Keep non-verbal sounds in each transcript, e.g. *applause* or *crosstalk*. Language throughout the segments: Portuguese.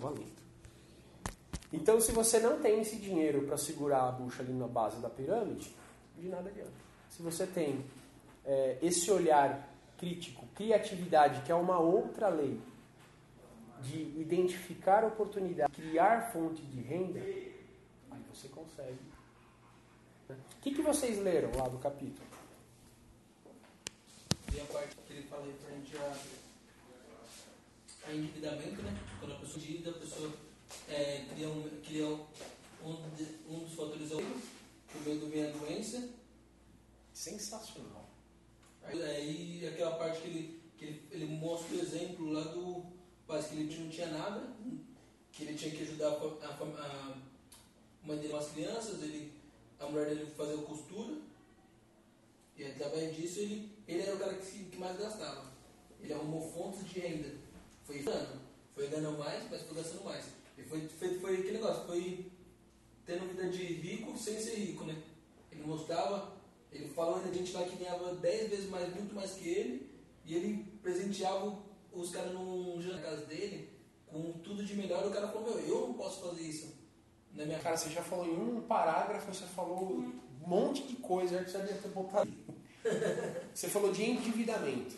valendo. Então, se você não tem esse dinheiro para segurar a bucha ali na base da pirâmide, de nada adianta. Se você tem é, esse olhar crítico, criatividade, que é uma outra lei, de identificar oportunidade, criar fonte de renda, aí você consegue. O que, que vocês leram lá do capítulo? E a parte que ele fala referente a, a endividamento, né? Quando a pessoa endivida, a pessoa é, cria, um, cria um, um dos fatores é por meio do vem a doença. Sensacional. Aí, aí aquela parte que ele, que ele, ele mostra o exemplo lá do quase que ele não tinha nada, que ele tinha que ajudar a, a, a mãe dele com as crianças, ele, a mulher dele fazer a costura. E através disso ele, ele era o cara que, que mais gastava. Ele arrumou fontes de renda. Foi dando. Foi ganhando mais, mas foi gastando mais. E foi, foi, foi aquele negócio, foi tendo vida de rico sem ser rico, né? Ele mostrava, ele falou ainda de gente lá que ganhava 10 vezes mais, muito mais que ele, e ele presenteava os caras num jantar na casa dele com tudo de melhor, o cara falou, meu, eu não posso fazer isso na minha Cara, você já falou em um parágrafo, você falou um monte de coisa que você já devia ter botado. *laughs* você falou de endividamento.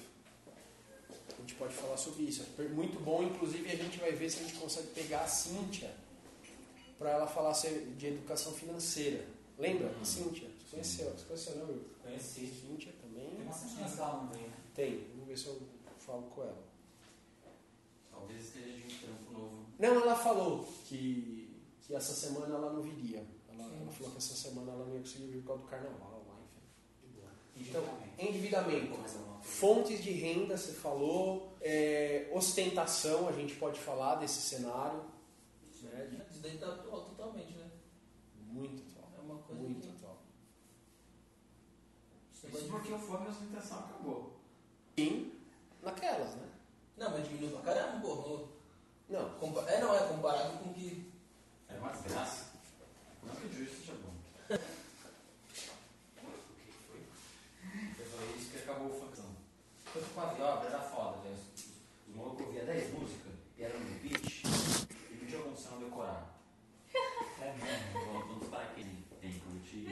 Pode falar sobre isso. É muito bom, inclusive a gente vai ver se a gente consegue pegar a Cíntia para ela falar de educação financeira. Lembra? Uhum. Cíntia? Você conheceu? Você conheceu, não, Will? Conheci. Cíntia também. Tem uma Cíntia legal também, né? Tem. Vamos ver se eu falo com ela. Talvez esteja de um trampo novo. Não, ela falou que, que essa semana ela não viria. Ela, ela falou que essa semana ela não ia conseguir vir por causa do carnaval. Então, endividamento. Fontes de renda, você falou. É, ostentação, a gente pode falar desse cenário. Né? Isso daí tá atual totalmente, né? Muito atual. É uma coisa Muito que... atual. Isso porque o fome e a ostentação acabou. Sim, naquelas, né? Não, mas diminuiu pra caramba, pô. Não. Compa- É, não, é comparado com que. Era uma desgraça. Não que o juiz seja bom. *laughs* o que foi? Eu falei isso que acabou o funkão. Tanto com a era foda, né? Os, os malucos ouviam 10 músicas e eram no beat e pediam algum som decorar. É mesmo, vou todos para aquele tem curtir.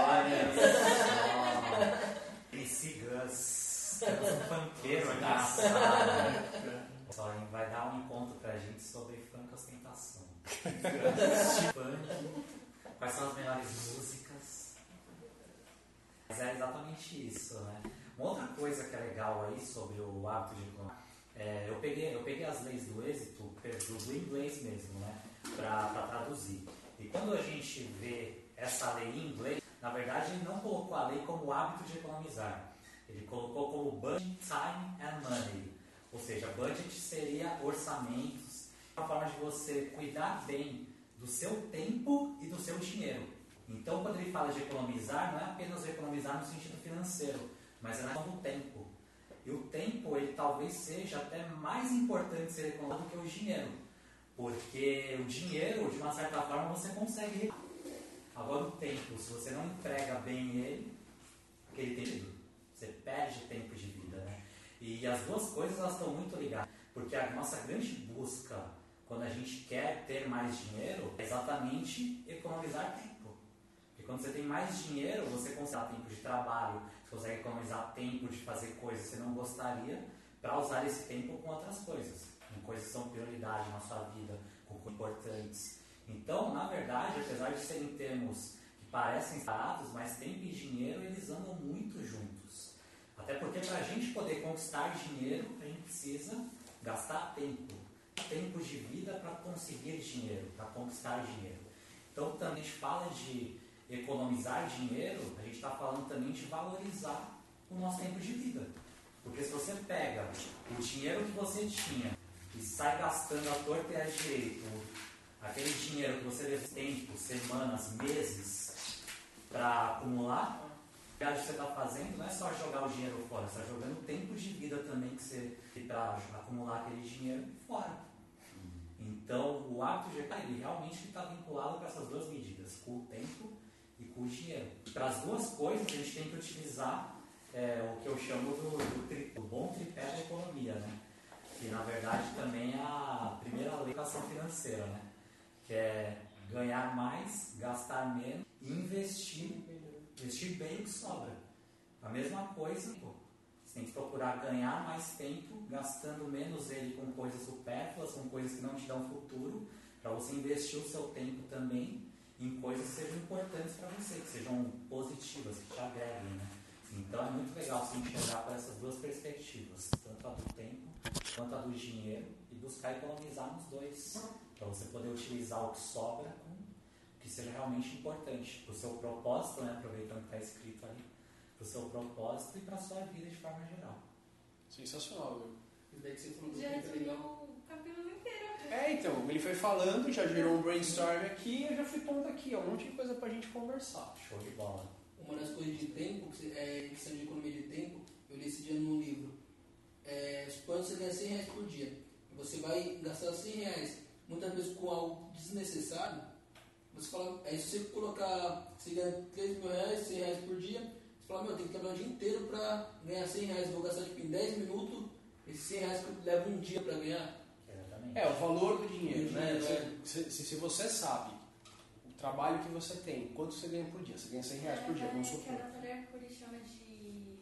Olha só. MC Gus. Temos um funkeiro engraçado. Só hein, vai dar um encontro pra gente sobre funk ostentação. funk, quais são as melhores músicas. Mas é exatamente isso, né? Uma outra coisa que é legal aí sobre o hábito de economia, é, eu, peguei, eu peguei as leis do êxito do inglês mesmo, né? Para traduzir. E quando a gente vê essa lei em inglês, na verdade ele não colocou a lei como hábito de economizar. Ele colocou como budget, time and money. Ou seja, budget seria orçamentos, uma forma de você cuidar bem do seu tempo e do seu dinheiro. Então, quando ele fala de economizar, não é apenas economizar no sentido financeiro, mas é na questão do tempo. E o tempo, ele talvez seja até mais importante ser economizado do que o dinheiro. Porque o dinheiro, de uma certa forma, você consegue. Agora, o tempo, se você não emprega bem ele, aquele tempo, você perde tempo de vida, né? E as duas coisas elas estão muito ligadas, porque a nossa grande busca quando a gente quer ter mais dinheiro é exatamente economizar tempo. Quando você tem mais dinheiro, você consegue tempo de trabalho, você consegue economizar tempo de fazer coisas que você não gostaria para usar esse tempo com outras coisas, com coisas que são prioridade na sua vida, com coisas importantes. Então, na verdade, apesar de serem termos que parecem separados, mas tempo e dinheiro eles andam muito juntos. Até porque para a gente poder conquistar dinheiro, a gente precisa gastar tempo. Tempo de vida para conseguir dinheiro, para conquistar dinheiro. Então, quando a gente fala de economizar dinheiro, a gente está falando também de valorizar o nosso tempo de vida. Porque se você pega o dinheiro que você tinha e sai gastando a torta e a direito, aquele dinheiro que você leva tempo, semanas, meses para acumular, o que você está fazendo não é só jogar o dinheiro fora, você está jogando tempo de vida também que você para acumular aquele dinheiro fora. Então, o hábito de ele realmente está vinculado com essas duas medidas, com o tempo o dinheiro. Para as duas coisas, a gente tem que utilizar é, o que eu chamo do, do, tri, do bom tripé da economia, né? que na verdade também é a primeira lei da educação financeira, né? Que é ganhar mais, gastar menos investir, investir bem o que sobra. A mesma coisa, pô, você tem que procurar ganhar mais tempo, gastando menos ele com coisas supérfluas, com coisas que não te dão futuro, para você investir o seu tempo também em coisas que sejam importantes para você, que sejam positivas, que te agreguem, né? Então é muito legal se enxergar por essas duas perspectivas, tanto a do tempo quanto a do dinheiro, e buscar economizar nos dois, para você poder utilizar o que sobra com o que seja realmente importante para o seu propósito, né? aproveitando que está escrito ali, para o seu propósito e para a sua vida de forma geral. Sensacional, viu? Isso daí que você falou Já muito legal. resumiu o capítulo inteiro. É, então, ele foi falando, já gerou um brainstorm aqui, eu já fui pondo aqui, ó, um monte de coisa pra gente conversar. Show de bola. Uma das coisas de tempo, que é questão de economia de tempo, eu li esse dia num livro. É, suponha que você ganha 100 reais por dia. Você vai gastar 100 reais, muitas vezes com algo desnecessário. Você fala, aí se você colocar, você ganha 3 mil reais, 100 reais por dia, você fala, meu, tem que trabalhar o dia inteiro pra ganhar 100 reais. Eu vou gastar tipo, em 10 minutos, esses 100 reais que eu levo um dia pra ganhar. Exatamente. É, o valor do dinheiro, né? dinheiro, Se, se, se você sabe o trabalho que você tem, quanto você ganha por dia? Você ganha 100 reais por dia, vamos Que supor. a doutora Hercule chama de.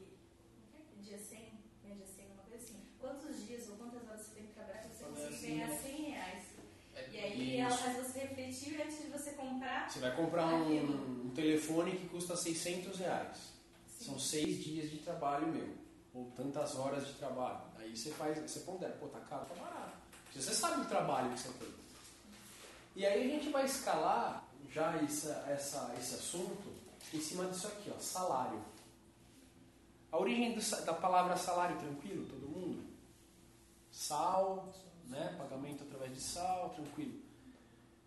é que é? Dia 100? Né? Dia 100, uma coisa assim. Quantos dias ou quantas horas você tem que trabalhar para você conseguir ganhar ganhar 100 reais? E aí ela faz você refletir antes de você comprar. Você vai comprar um, um telefone que custa 600 reais. Sim. São seis dias de trabalho meu. Ou tantas horas de trabalho. Aí você faz, você pondera, pô, tá caro, tá barato. Você sabe o trabalho que você tem. E aí a gente vai escalar já essa, essa, esse assunto em cima disso aqui, ó, salário. A origem do da palavra salário, tranquilo, todo mundo? Sal, né? Pagamento através de sal, tranquilo.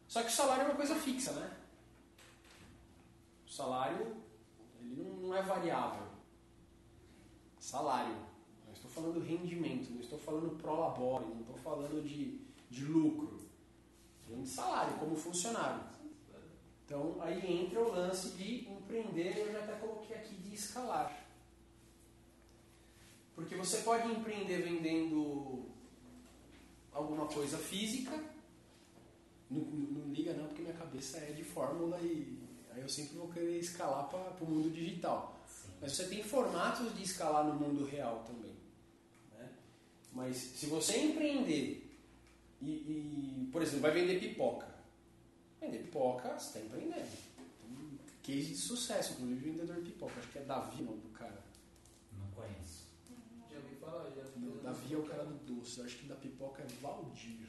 Só que o salário é uma coisa fixa, né? O salário, ele não, não é variável. Salário. Não estou falando rendimento, não estou falando pro labore, não estou falando de, de lucro. Estou falando de salário, como funcionário. Então, aí entra o lance de empreender, eu já até coloquei aqui de escalar. Porque você pode empreender vendendo alguma coisa física. Não, não- não liga não, porque minha cabeça é de fórmula e aí eu sempre vou querer escalar para o mundo digital. Mas você tem formatos de escalar no mundo real também. né? Mas se você empreender e, e, por exemplo, vai vender pipoca. Vender pipoca, você está empreendendo. Tem um case de sucesso, inclusive vendedor de pipoca. Acho que é Davi o nome do cara. Não conheço. Já ouvi falar, já. Não, Davi é o cara do doce. Eu acho que da pipoca é Valdir.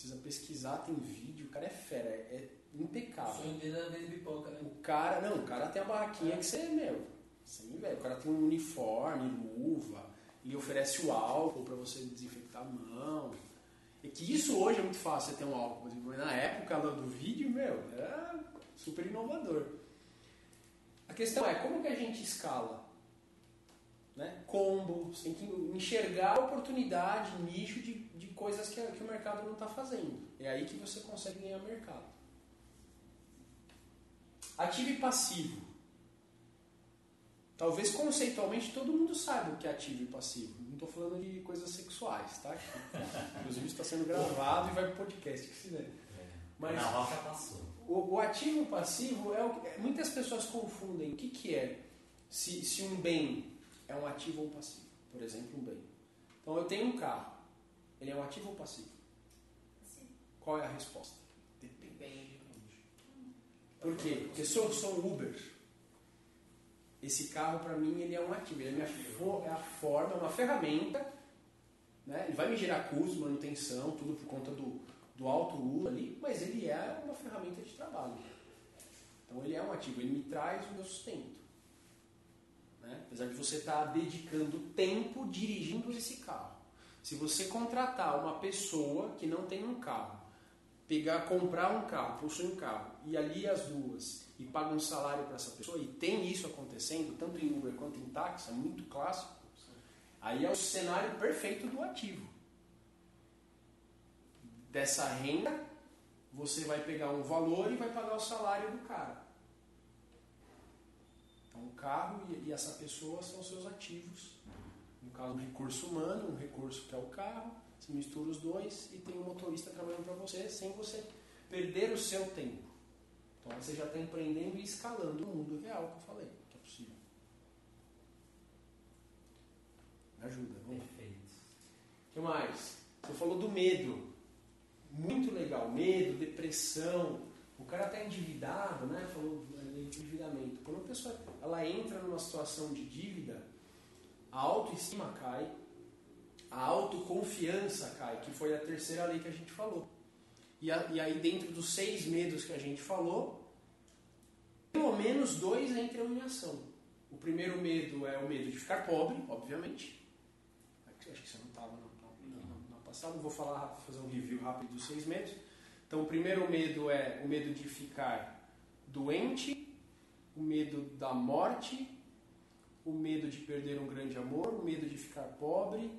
Precisa pesquisar, tem vídeo. O cara é fera, é, é impecável. sonho dele era pipoca, né? O cara, não, o cara tem a barraquinha que você, meu, você me vê. O cara tem um uniforme, luva, ele oferece o álcool pra você desinfectar a mão. E que isso hoje é muito fácil, você ter um álcool. Mas na época do vídeo, meu, era super inovador. A questão é, como que a gente escala? Né? Combo, você tem que enxergar a oportunidade, nicho de coisas que, que o mercado não está fazendo. É aí que você consegue ganhar mercado. Ativo e passivo. Talvez conceitualmente todo mundo saiba o que é ativo e passivo. Não estou falando de coisas sexuais, tá? Inclusive está sendo gravado e vai pro podcast, que se der. Mas Na rocha passou. o, o ativo e passivo é o que. Muitas pessoas confundem o que, que é se, se um bem é um ativo ou um passivo. Por exemplo, um bem. Então eu tenho um carro. Ele é um ativo ou passivo? Sim. Qual é a resposta? Depende. Depende. Por quê? Porque se eu sou um Uber, esse carro para mim ele é um ativo, ele é, minha é a forma, é uma ferramenta, né? ele vai me gerar custos, manutenção, tudo por conta do, do alto uso ali, mas ele é uma ferramenta de trabalho. Então ele é um ativo, ele me traz o meu sustento. Né? Apesar de você estar dedicando tempo dirigindo esse carro. Se você contratar uma pessoa que não tem um carro, pegar, comprar um carro, possui um carro e ali as duas e paga um salário para essa pessoa e tem isso acontecendo tanto em Uber quanto em táxi, é muito clássico. Aí é o cenário perfeito do ativo. Dessa renda, você vai pegar um valor e vai pagar o salário do cara. Então o carro e, e essa pessoa são seus ativos. No caso, um recurso humano, um recurso que é o carro, Você mistura os dois e tem um motorista trabalhando para você sem você perder o seu tempo. Então você já está empreendendo e escalando o mundo real que eu falei, que é possível. Me ajuda, vamos. Perfeito. O que mais? Você falou do medo. Muito legal. Medo, depressão. O cara está endividado, né? Falou de endividamento. Quando a pessoa ela entra numa situação de dívida, a autoestima cai, a autoconfiança cai, que foi a terceira lei que a gente falou. E, a, e aí, dentro dos seis medos que a gente falou, pelo menos dois entram em ação. O primeiro medo é o medo de ficar pobre, obviamente. Acho que você não estava na, passada, vou falar, fazer um review rápido dos seis medos. Então, o primeiro medo é o medo de ficar doente, o medo da morte, o medo de perder um grande amor, o medo de ficar pobre,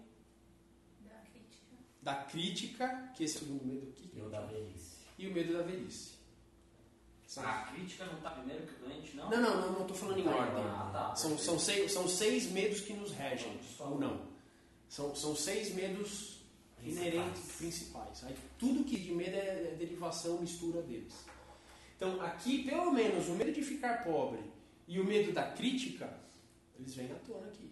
Da crítica. da crítica, que esse é o segundo medo aqui, E o da velhice. e o medo da velhice. São- A crítica não está primeiro que o doente, não? Não, não, não, não estou falando em Tá, ordem. ah, tá. São, são, seis, são seis medos que nos regem, ou não. São, são seis medos inerentes principais. Aí, tudo que de medo é, é derivação, mistura deles. Então, aqui, pelo menos, o medo de ficar pobre e o medo da crítica, eles vêm à tona aqui.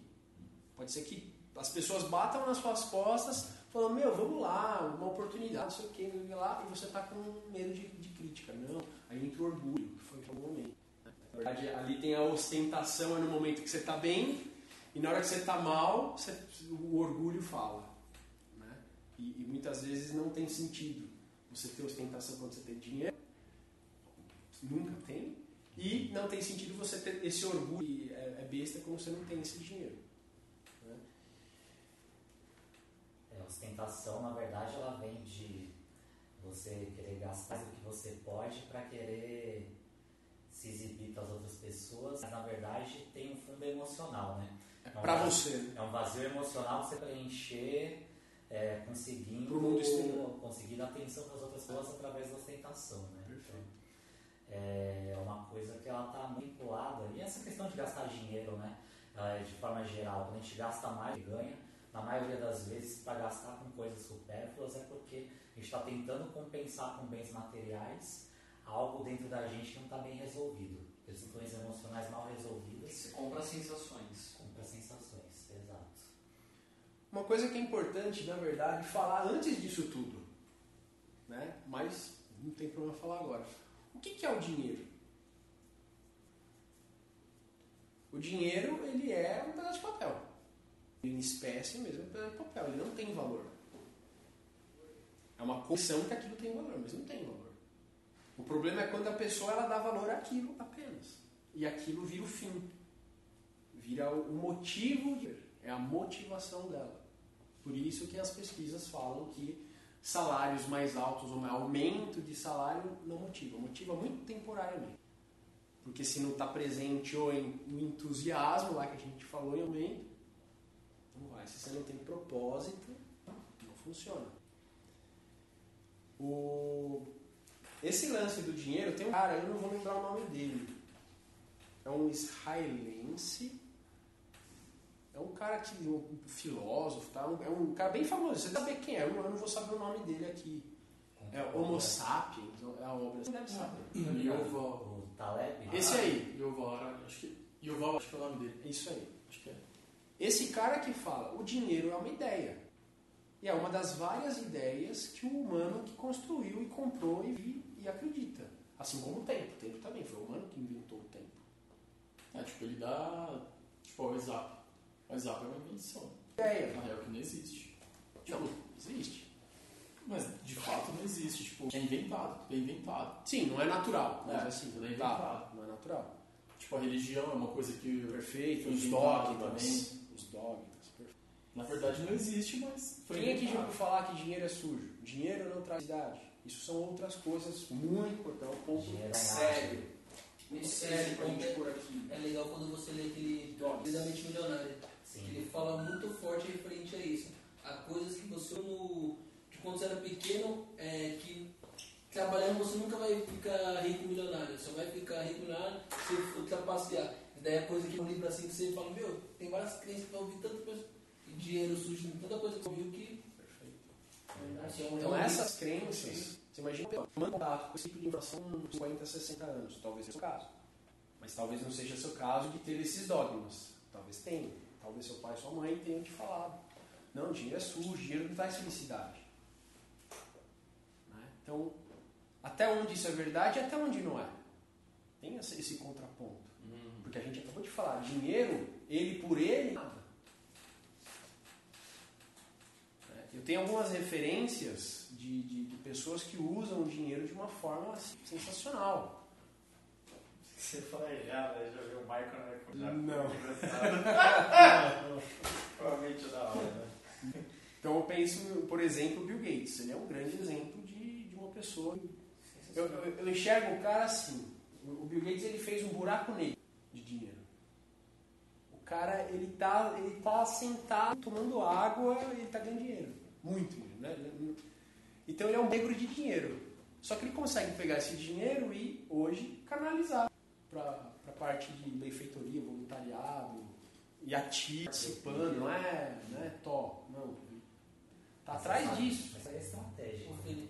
Pode ser que as pessoas batam nas suas costas, falando, meu, vamos lá, uma oportunidade, não sei o que, lá, e você está com medo de, de crítica. Não, aí entra o orgulho, que foi o momento. Na verdade, ali tem a ostentação, é no momento que você está bem, e na hora que você está mal, você- o orgulho fala. Né? E, e muitas vezes não tem sentido você ter ostentação quando você tem dinheiro, nunca tem, e não tem sentido você ter esse orgulho, é, é besta quando você não tem esse dinheiro. né? É, a ostentação, na verdade, ela vem de você querer gastar do que você pode para querer se exibir para as outras pessoas, mas na verdade tem um fundo emocional, né? É um vazio- você. É um vazio emocional que você preencher é, conseguindo, exterior. conseguindo atenção das outras pessoas através da ostentação, né? É uma coisa que ela está muito vinculada. E essa questão de gastar dinheiro, né? Ah, De forma geral, quando a gente gasta mais e ganha, na maioria das vezes, para gastar com coisas supérfluas é porque a gente está tentando compensar com bens materiais algo dentro da gente que não está bem resolvido. Questões emocionais mal resolvidas Você compra sensações. compra sensações, exato. Uma coisa que é importante, na verdade, falar antes disso tudo, né? mas não tem problema falar agora. O que, que é o dinheiro? O dinheiro, ele é um pedaço de papel. Em espécie mesmo, é um pedaço de papel. Ele não tem valor. É uma condição que aquilo tem valor, mas não tem valor. O problema é quando a pessoa ela dá valor àquilo apenas. E aquilo vira o fim. Vira o motivo é a motivação dela. Por isso que as pesquisas falam que salários mais altos ou um aumento de salário não motiva, motiva muito temporariamente. Porque se não está presente ou em, entusiasmo lá que a gente falou em aumento, não vai. Se você não tem propósito, não funciona. O... Esse lance do dinheiro tem um cara, eu não vou lembrar o nome dele. É um israelense é um cara que, um filósofo, tá? Um- é um cara bem famoso. Você sabe quem é? Eu não, vou saber o nome dele aqui. É Homo sapiens, é a obra. Você deve saber. Yuval. O Taleb? Esse aí. Yuval, Harari, acho que. Yuval, acho que é o nome dele. É isso aí. Acho que é. Esse cara que fala, o dinheiro é uma ideia. E é uma das várias ideias que o humano que construiu e comprou e, e acredita. Assim como o tempo. O tempo também. Foi o humano que inventou o tempo. É, tipo, ele dá. Tipo, o WhatsApp. O WhatsApp é uma invenção. Ideia. Na real, que não existe. Não, existe. Mas de fato não existe. Tipo, é inventado. Tudo é inventado. Sim, não é natural. Mas É, assim, tudo é tá, inventado. não é natural. Tipo, a religião é uma coisa que. Perfeito. Os dogmas. também. Os dogmas. Perfeito. Na verdade não existe, mas foi Quem é que já ouviu falar que dinheiro é sujo? Dinheiro não traz idade. Isso são outras coisas muito importantes. É um ponto Dinheiro é sério. Muito sério pra gente pôr aqui. É legal quando você lê aquele Devidamente Milionário. Sim. que Ele fala muito forte referente a isso. A coisas que você, no, de quando você era pequeno, é, que trabalhando você nunca vai ficar rico milionário. Você vai ficar rico milionário se ultrapassar. E daí é coisa que um livro assim que você fala, meu, tem várias crenças que eu ouvi e dinheiro sujo, tanta coisa que eu ouvi que. Assim, é Então essas crenças, você imagina tomando contato com esse tipo de informação com 50, 60 anos, talvez seja o seu caso. Mas talvez não seja seu caso de ter esses dogmas. Talvez tenha. Talvez seu pai e sua mãe tenham te falado. Não, dinheiro é sujo, dinheiro não traz felicidade. Né? Então, até onde isso é verdade e até onde não é. Tem esse, contraponto. Hum. Porque a gente acabou de falar, dinheiro, ele por ele, nada. Né? Eu tenho algumas referências de, de, de pessoas que usam o dinheiro de uma forma assim, sensacional. Você falou já, né? Já viu o Michael, né? Já Não. *laughs* Provavelmente da hora, né? Então eu penso, por exemplo, o Bill Gates. Ele é um grande exemplo de, de uma pessoa. Eu, eu, eu enxergo o cara assim. O Bill Gates ele fez um buraco negro de dinheiro. O cara ele tá, ele tá sentado tomando água e ele tá ganhando dinheiro. Muito. Né? Então ele é um negro de dinheiro. Só que ele consegue pegar esse dinheiro e hoje canalizar para a parte de benfeitoria, voluntariado, e ativo, participando, não é, não é tó, não. Tá atrás disso. Mas aí é estratégia. Felipe.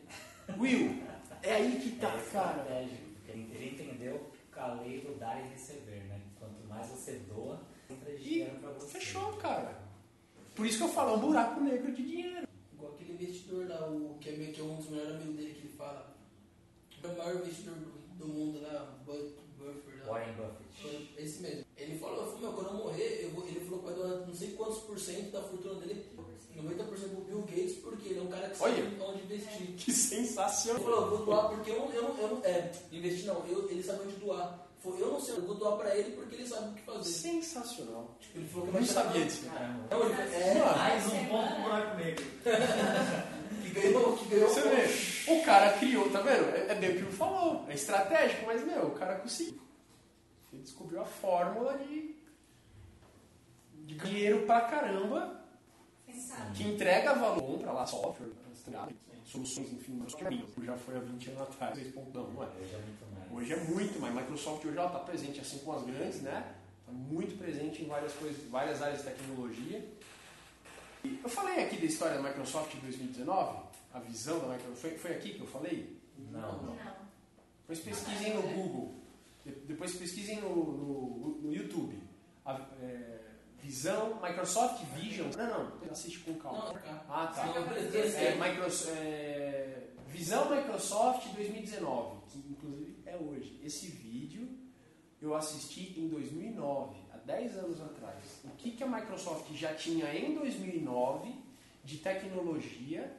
Will, é aí que tá, é cara. ele, ele entendeu a lei do dar e receber, né? Quanto mais você doa, entra E dinheiro pra você. fechou, cara. Por isso que eu falo, é um buraco negro de dinheiro. Igual aquele investidor lá, o, que, é, meio que é um dos melhores amigos dele que ele fala. É o maior investidor do, do mundo lá, Buffett. lá. Warren Buffett. Foi Esse mesmo. Ele falou, falou, meu, quando eu morrer, eu vou, ele falou que vai doar não sei quantos por cento da fortuna dele, 90% pro Bill Gates, porque ele é um cara que Olha. sabe onde investir. *laughs* Que Ele sensacional. falou, eu vou doar porque eu não, eu não, eu não é, investir não, eu, ele sabe onde doar. Eu não sei, eu vou doar pra ele porque ele sabe o que fazer. Sensacional. Tipo, ele falou que Eu não sabia disso. Caramba. Ele é, Mano, Mais um ponto pro buraco negro. *laughs* que ganhou, que ganhou. Você vê, o cara criou, tá vendo? É, é bem o que o falou. É estratégico, mas, meu, o cara conseguiu. Ele descobriu a fórmula de, de dinheiro pra caramba, que entrega valor, compra lá software, soluções, enfim, é já foi há 20 anos atrás, 6 pontos, não, não é. Hoje é muito mais. Hoje é Microsoft hoje ela está presente assim com as grandes, né? Está muito presente em várias coisas, várias áreas de tecnologia. Eu falei aqui da história da Microsoft em 2019, a visão da Microsoft. Foi, foi aqui que eu falei? Não, não. Depois pesquisem no Google, de- depois pesquisem no, no, no YouTube. A, é, visão, Microsoft Vision. Não, não, assiste com calma. Não, cara. Ah, tá. É, Microsoft, é, Visão Microsoft 2019, que inclusive é hoje. Esse vídeo eu assisti em 2009, há 10 anos atrás. O que, que a Microsoft já tinha em 2009 de tecnologia,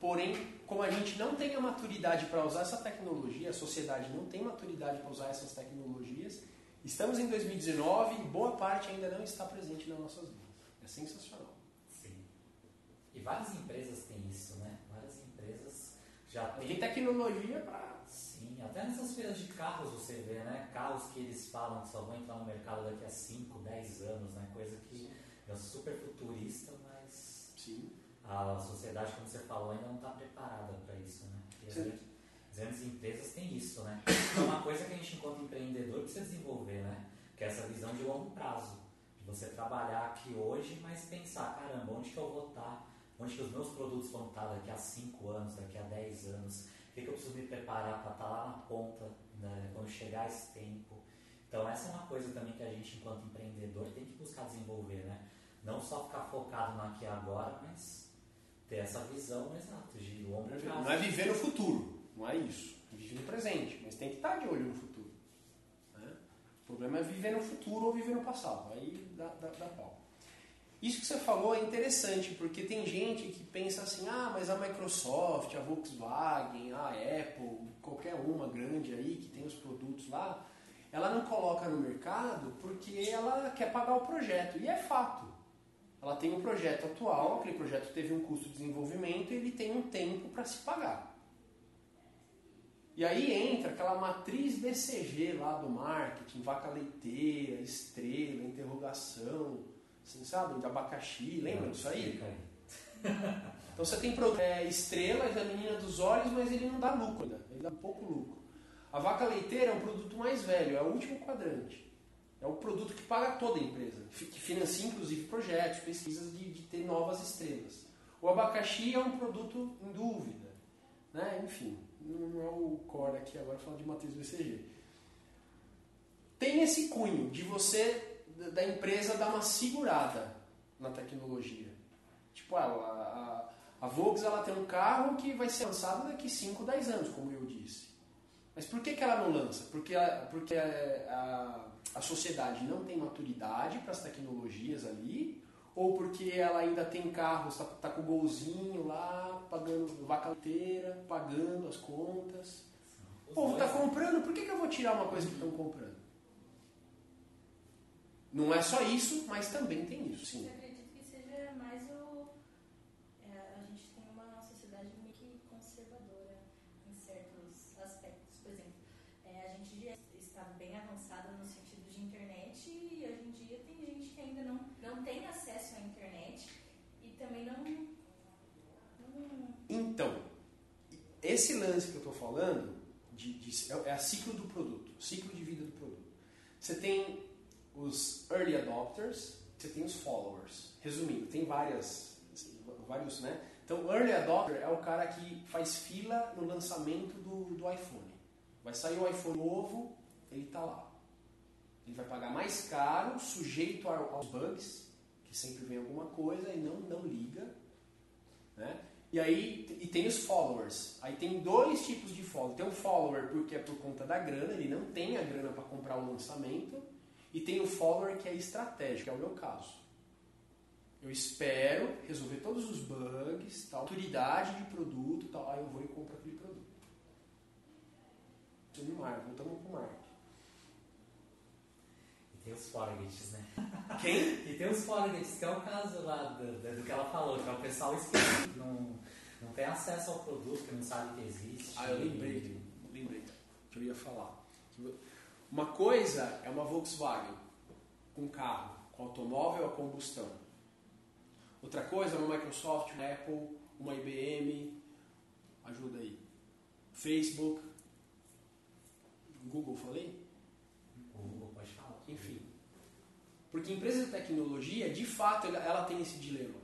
porém, como a gente não tem a maturidade para usar essa tecnologia, a sociedade não tem maturidade para usar essas tecnologias, estamos em 2019 e boa parte ainda não está presente nas nossas vidas. É sensacional. Sim. E várias empresas têm isso, né? Várias empresas já Tem têm. tecnologia para. Até nessas feiras de carros você vê, né? Carros que eles falam que só vão entrar no mercado daqui a 5, 10 anos, né? Coisa que é super futurista, mas Sim. a sociedade, como você falou, ainda não está preparada para isso, né? E as grandes, as grandes empresas têm isso, né? É uma coisa que a gente, enquanto empreendedor, precisa desenvolver, né? Que é essa visão de longo prazo. De você trabalhar aqui hoje, mas pensar, caramba, onde que eu vou estar? Onde que os meus produtos vão estar daqui a 5 anos, daqui a 10 anos? O que, que eu preciso me preparar para estar lá na ponta, né? quando chegar esse tempo? Então essa é uma coisa também que a gente, enquanto empreendedor, tem que buscar desenvolver, né? Não só ficar focado no aqui e agora, mas ter essa visão exata de longo prazo. Não é viver no futuro, não é isso. Vive no presente, mas tem que estar de olho no futuro. né? O problema é viver no futuro ou viver no passado. Aí dá, dá, dá pau. Isso que você falou é interessante, porque tem gente que pensa assim, ah, mas a Microsoft, a Volkswagen, a Apple, qualquer uma grande aí que tem os produtos lá, ela não coloca no mercado porque ela quer pagar o projeto. E é fato. Ela tem um projeto atual, aquele projeto teve um custo de desenvolvimento e ele tem um tempo para se pagar. E aí entra aquela matriz BCG lá do marketing, vaca leiteira, estrela, interrogação, assim, sabe? De abacaxi, lembra disso aí? Aí. *laughs* Então você tem é, estrelas, a menina dos olhos, mas ele não dá lucro, né? ele dá pouco lucro. A vaca leiteira é um produto mais velho, é o último quadrante. É o produto que paga toda a empresa, que financia inclusive projetos, pesquisas de, de ter novas estrelas. O abacaxi é um produto em dúvida. Né? Enfim, não é o core aqui agora falar de matriz BCG. Tem esse cunho de você, da empresa, dar uma segurada na tecnologia. Tipo, a, a, a Volks ela tem um carro que vai ser lançado daqui 5, 10 anos, como eu disse. Mas por que, que ela não lança? Porque a, porque a, a, a sociedade não tem maturidade para as tecnologias ali, ou porque ela ainda tem carros, está tá com o golzinho lá, pagando vaca inteira, pagando as contas. O povo está comprando, por que, que eu vou tirar uma coisa que estão comprando? Não é só isso, mas também tem isso, sim. Eu acredito que seja mais o. é, a gente tem uma sociedade meio que conservadora em certos aspectos. Por exemplo, é, a gente já está bem avançada no sentido de internet e hoje em dia tem gente que ainda não, não tem acesso à internet e também não. não Então, esse lance que eu estou falando de, de- é a ciclo do produto, ciclo de vida do produto. Você tem os early adopters, você tem os followers. Resumindo, tem várias, vários, né? Então, early adopter é o cara que faz fila no lançamento do, do iPhone. Vai sair o iPhone novo, ele está lá. Ele vai pagar mais caro, sujeito aos bugs, que sempre vem alguma coisa e não, não liga. Né? E aí e tem os followers. Aí tem dois tipos de follower. Tem um follower porque é por conta da grana, ele não tem a grana para comprar o lançamento. E tem o follower que é estratégico, que é o meu caso. Eu espero resolver todos os bugs, tal, maturidade de produto, tal, aí eu vou e compro aquele produto. Isso no mar, voltamos pro mar. E tem os foregates, né? Quem? *laughs* E tem os foregates, que é o caso lá do, do- que ela falou, que é o pessoal que não, não tem acesso ao produto, que não sabe que existe. Ah, eu lembrei, lembrei que eu ia falar. Uma coisa é uma Volkswagen, um carro, com automóvel a combustão. Outra coisa é uma Microsoft, uma Apple, uma IBM, ajuda aí. Facebook, Google, falei? Google, pode falar. Enfim. Porque empresa de tecnologia, de fato, ela tem esse dilema.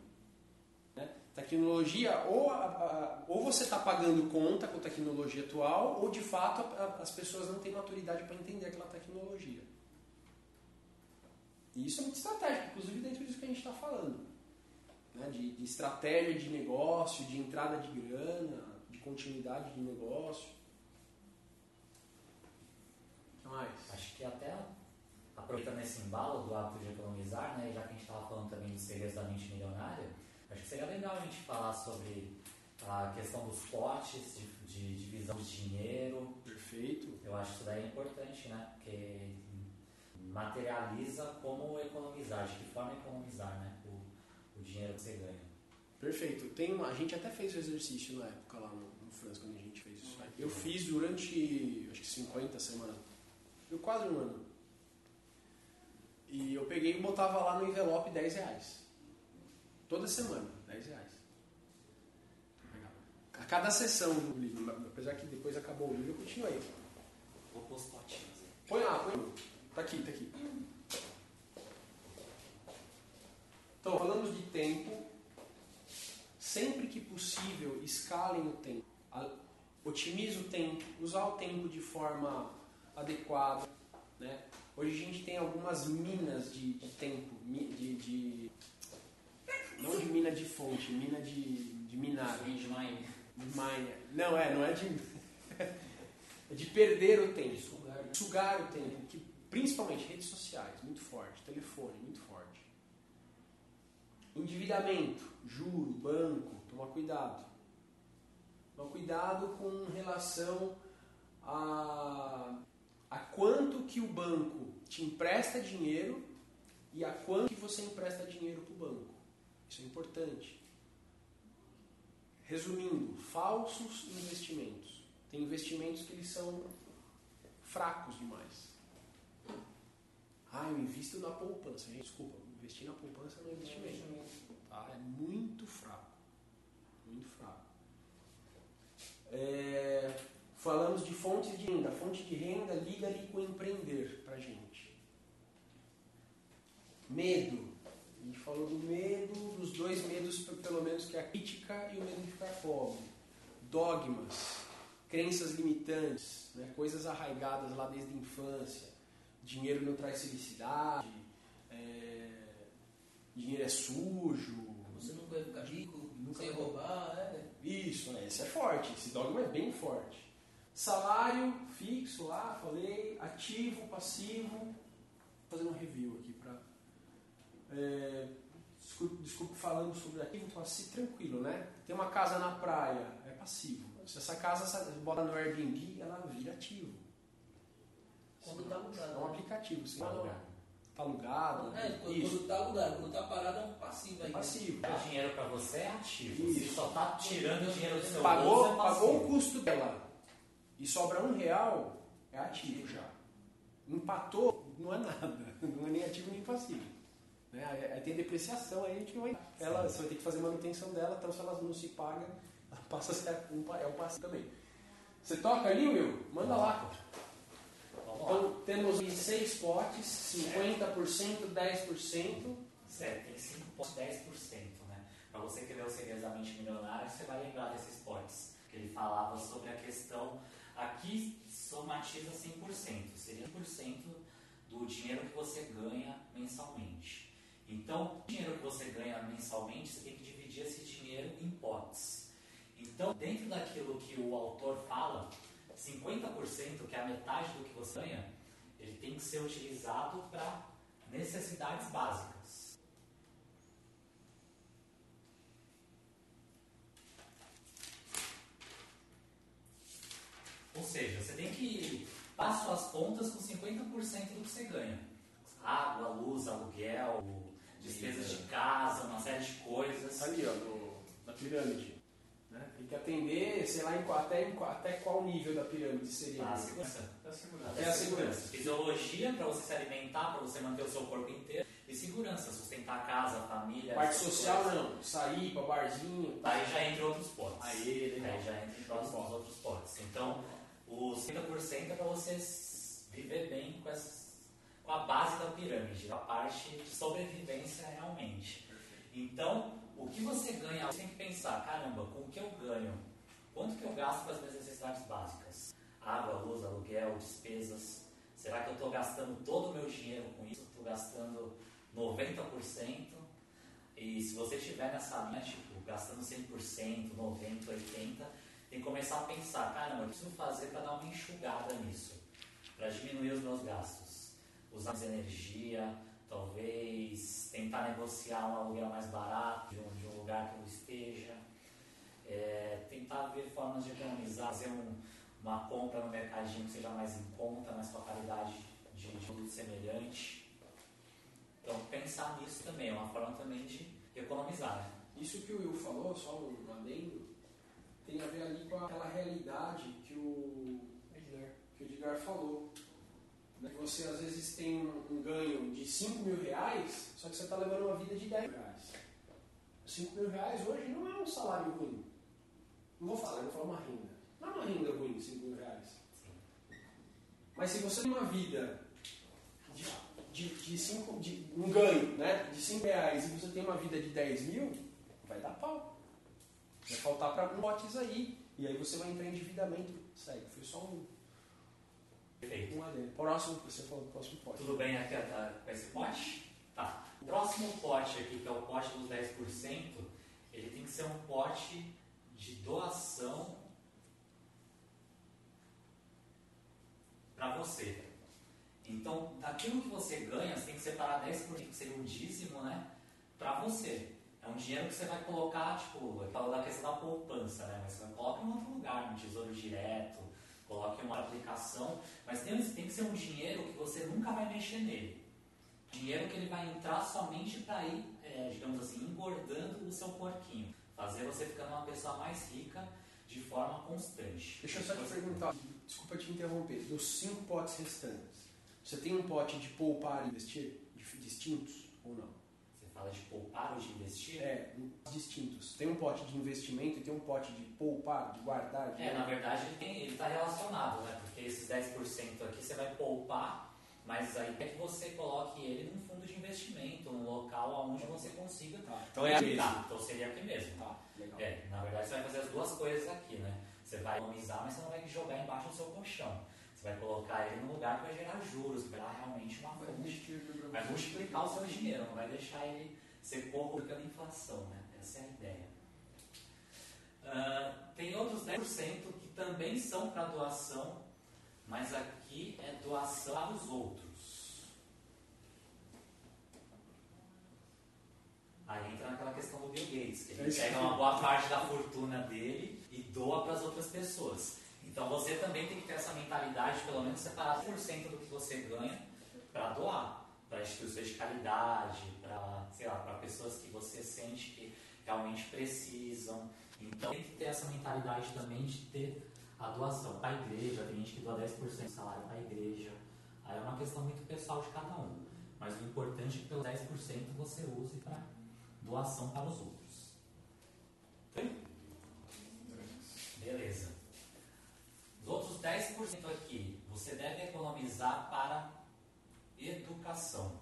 Tecnologia, ou, a- a- ou você está pagando conta com a tecnologia atual, ou de fato a- a- as pessoas não têm maturidade para entender aquela tecnologia. E isso é muito estratégico, inclusive dentro disso que a gente está falando. né? De, de estratégia de negócio, de entrada de grana, de continuidade de negócio. O que mais? Acho que até aproveitando esse embalo do hábito de economizar, né, já que a gente estava falando também dos segredos da mente milionária, acho que seria legal a gente falar sobre a questão dos potes de, de divisão de dinheiro. Perfeito. Eu acho que isso daí é importante, né? Porque materializa como economizar, de que forma economizar, né? O, o dinheiro que você ganha. Perfeito. Tem uma- a gente até fez o exercício na época lá no, no França, quando a gente fez isso. aí. Eu fiz durante, acho que 50 semanas. Deu quase um ano. E eu peguei e botava lá no envelope 10 reais. Toda semana, 10 reais. A cada sessão do livro, apesar que depois acabou o livro, eu continuei. Vou pôr os potinhos aí. Põe lá, põe. Tá aqui, tá aqui. Então, falamos de tempo. Sempre que possível, escalem o tempo. Otimize o tempo. Usar o tempo de forma adequada. Né? Hoje a gente tem algumas minas de, de tempo. De, de- não de mina de fonte, mina de, de minar. De miner. Não, é, não é de. *laughs* é de perder o tempo. Sugar. Sugar o tempo, que, principalmente redes sociais, muito forte, telefone, muito forte. Endividamento, juro, banco, tomar cuidado. Tomar cuidado com relação a, a quanto que o banco te empresta dinheiro e a quanto que você empresta dinheiro para o banco. Isso é importante. Resumindo, falsos investimentos. Tem investimentos que eles são fracos demais. Ah, eu invisto na poupança. Gente, desculpa, investir na poupança não é investimento. Tá? É muito fraco. Muito fraco. É, falamos de fontes de renda. Fonte de renda liga ali com empreender pra gente. Medo. A gente falou do medo, dos dois medos, pelo menos, que é a crítica e o medo de ficar pobre. Dogmas, crenças limitantes, né? coisas arraigadas lá desde a infância. Dinheiro não traz felicidade, é, dinheiro é sujo. Você nunca vai ficar rico, Nunca vai. roubar, é. Isso, né? esse é forte, esse dogma é bem forte. Salário fixo lá, falei, ativo, passivo. Vou fazer um review aqui para. desculpe, desculpe falando sobre ativo, passivo, tranquilo, né? Tem uma casa na praia, é passivo. Se essa casa sa- bota no Airbnb, ela vira ativo. Quando tá alugado. É um aplicativo, você Tá não- alugado. tá alugado. É, quando, isso, quando tá alugado, quando tá parado é um passivo é aí. passivo. Dar dinheiro pra você é ativo. Isso. Você só tá tirando dinheiro do seu bolso Pagou, é pagou o passivo. custo dela e sobra um real, é ativo já. Empatou, não é nada. *laughs* Não é nem ativo nem passivo. Né? Aí, tem depreciação, aí a gente vai. Ela, você vai ter que fazer manutenção dela, então se ela não se paga, *laughs* passa a ser um, é um passivo também. Você toca ali, Will? Manda lá. Então temos seis potes, 50%, 10%. Certo, tem 5,10%, né? Para você que leu o Milionária, você vai lembrar desses potes. Que ele falava sobre a questão. Aqui somatiza 100%, seria 100% do dinheiro que você ganha mensalmente. Então, o dinheiro que você ganha mensalmente, você tem que dividir esse dinheiro em potes. Então, dentro daquilo que o autor fala, 50%, que é a metade do que você ganha, ele tem que ser utilizado para necessidades básicas. Ou seja, você tem que dar suas contas com 50% do que você ganha. Água, luz, aluguel, despesas de casa, uma série de coisas. Ali, ó, no, na pirâmide. Né? Tem que atender, sei lá, em até, em qual- até qual nível da pirâmide seria. A segurança. É a segurança. Até a segurança. Fisiologia para você se alimentar, para você manter o seu corpo inteiro. E segurança, sustentar a casa, a família. Parte social coisas. não, sair pra barzinho. Aí já entra outros potes. Aí, legal. Aí já entra em outros, os outros potes. Então, os 50% é para você viver bem com, essas, a base da pirâmide, a parte de sobrevivência realmente. Então, o que você ganha, você tem que pensar, caramba, com o que eu ganho? Quanto que eu gasto com as minhas necessidades básicas? Água, luz, aluguel, despesas. Será que eu estou gastando todo o meu dinheiro com isso? Estou gastando 90%? E se você estiver nessa linha, tipo, gastando 100%, 90%, 80%, tem que começar a pensar, caramba, o que eu preciso fazer para dar uma enxugada nisso? Para diminuir os meus gastos. Usar mais energia, talvez tentar negociar um aluguel mais barato de um, de um lugar que eu esteja. É, tentar ver formas de economizar, fazer um- uma compra no mercadinho que seja mais em conta, mas com a qualidade de, de produto semelhante. Então pensar nisso também, é uma forma também de economizar. Né? Isso que o Will falou, só um adendo, tem a ver ali com aquela realidade que o, que o Edgar falou. Né? Você às vezes tem um, um ganho de 5 mil reais, só que você está levando uma vida de 10 mil reais. 5 mil reais hoje não é um salário ruim. Não vou falar, vou falar uma renda. Não é uma renda ruim, 5 mil reais. Mas se você tem uma vida de, de, de, cinco, de um ganho né, de 5 reais e você tem uma vida de 10 mil, vai dar pau. Vai faltar para potes aí. E aí você vai entrar em endividamento. Segue, foi só um, Perfeito. um adendo. Próximo, você falou do próximo pote. Tudo bem aqui com esse pote? Tá. O próximo pote aqui, que é o pote dos 10%, ele tem que ser um pote de doação para você. Então, daquilo que você ganha, você tem que separar 10%, que seria um dízimo, né? Para você. É um dinheiro que você vai colocar, tipo, eu falo da questão da poupança, né? Mas você vai colocar em outro lugar, no tesouro direto, coloque uma aplicação, mas tem, tem que ser um dinheiro que você nunca vai mexer nele. Dinheiro que ele vai entrar somente para ir, é, digamos assim, engordando o seu porquinho. Fazer você ficando uma pessoa mais rica de forma constante. Deixa eu só te perguntar, desculpa te interromper, dos cinco potes restantes, você tem um pote de poupar e investir distintos ou não? Fala de poupar ou de investir? É, distintos. Tem um pote de investimento e tem um pote de poupar, de guardar. De É, na verdade ele está relacionado, né? Porque esses 10% aqui você vai poupar, Mas aí é que você coloque ele num fundo de investimento, num local onde você consiga. Tá. Então é aqui, tá. Então seria aqui mesmo. Tá, legal. É, na verdade você vai fazer as duas coisas aqui, né? Você vai economizar, mas você não vai jogar embaixo do seu colchão. Você vai colocar ele num lugar que vai gerar juros, dar realmente uma fonte. Vai multiplicar o seu dinheiro, não vai deixar ele ser pouco pela inflação, né? Essa é a ideia. Ah, tem outros 10% que também são para doação, mas aqui é doação para os outros. Aí entra naquela questão do Bill Gates, que É ele pega uma boa parte da fortuna dele e doa para as outras pessoas. Então você também tem que ter essa mentalidade, pelo menos separar 1% do que você ganha para doar, para instituições de caridade, para, sei lá, para pessoas que você sente que realmente precisam. Então tem que ter essa mentalidade também de ter a doação para a igreja, tem gente que doa 10% do salário para a igreja. Aí é uma questão muito pessoal de cada um. Mas o importante é que pelo 10% você use para doação para os outros. Beleza. Os outros 10% aqui, você deve economizar para educação.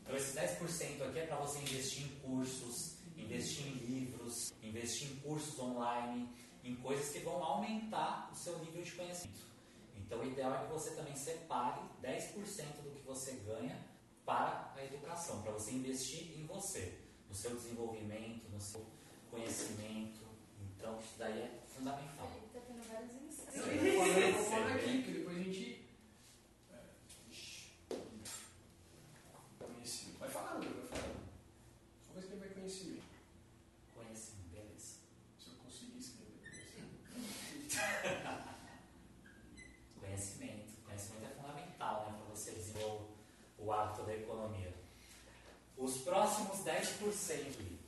Então, esse 10% aqui é para você investir em cursos, investir em livros, investir em cursos online, em coisas que vão aumentar o seu nível de conhecimento. Então, o ideal é que você também separe 10% do que você ganha para a educação, para você investir em você, no seu desenvolvimento, no seu conhecimento. Então, isso daí é fundamental. Eu vou vou pôr aqui, porque depois a gente. Conhecimento. Vai vai falando. Só vai escrever conhecimento. Conhecimento, beleza. Se eu conseguir escrever conhecimento. Conhecimento. Conhecimento é fundamental né, para você desenvolver o hábito da economia. Os próximos 10%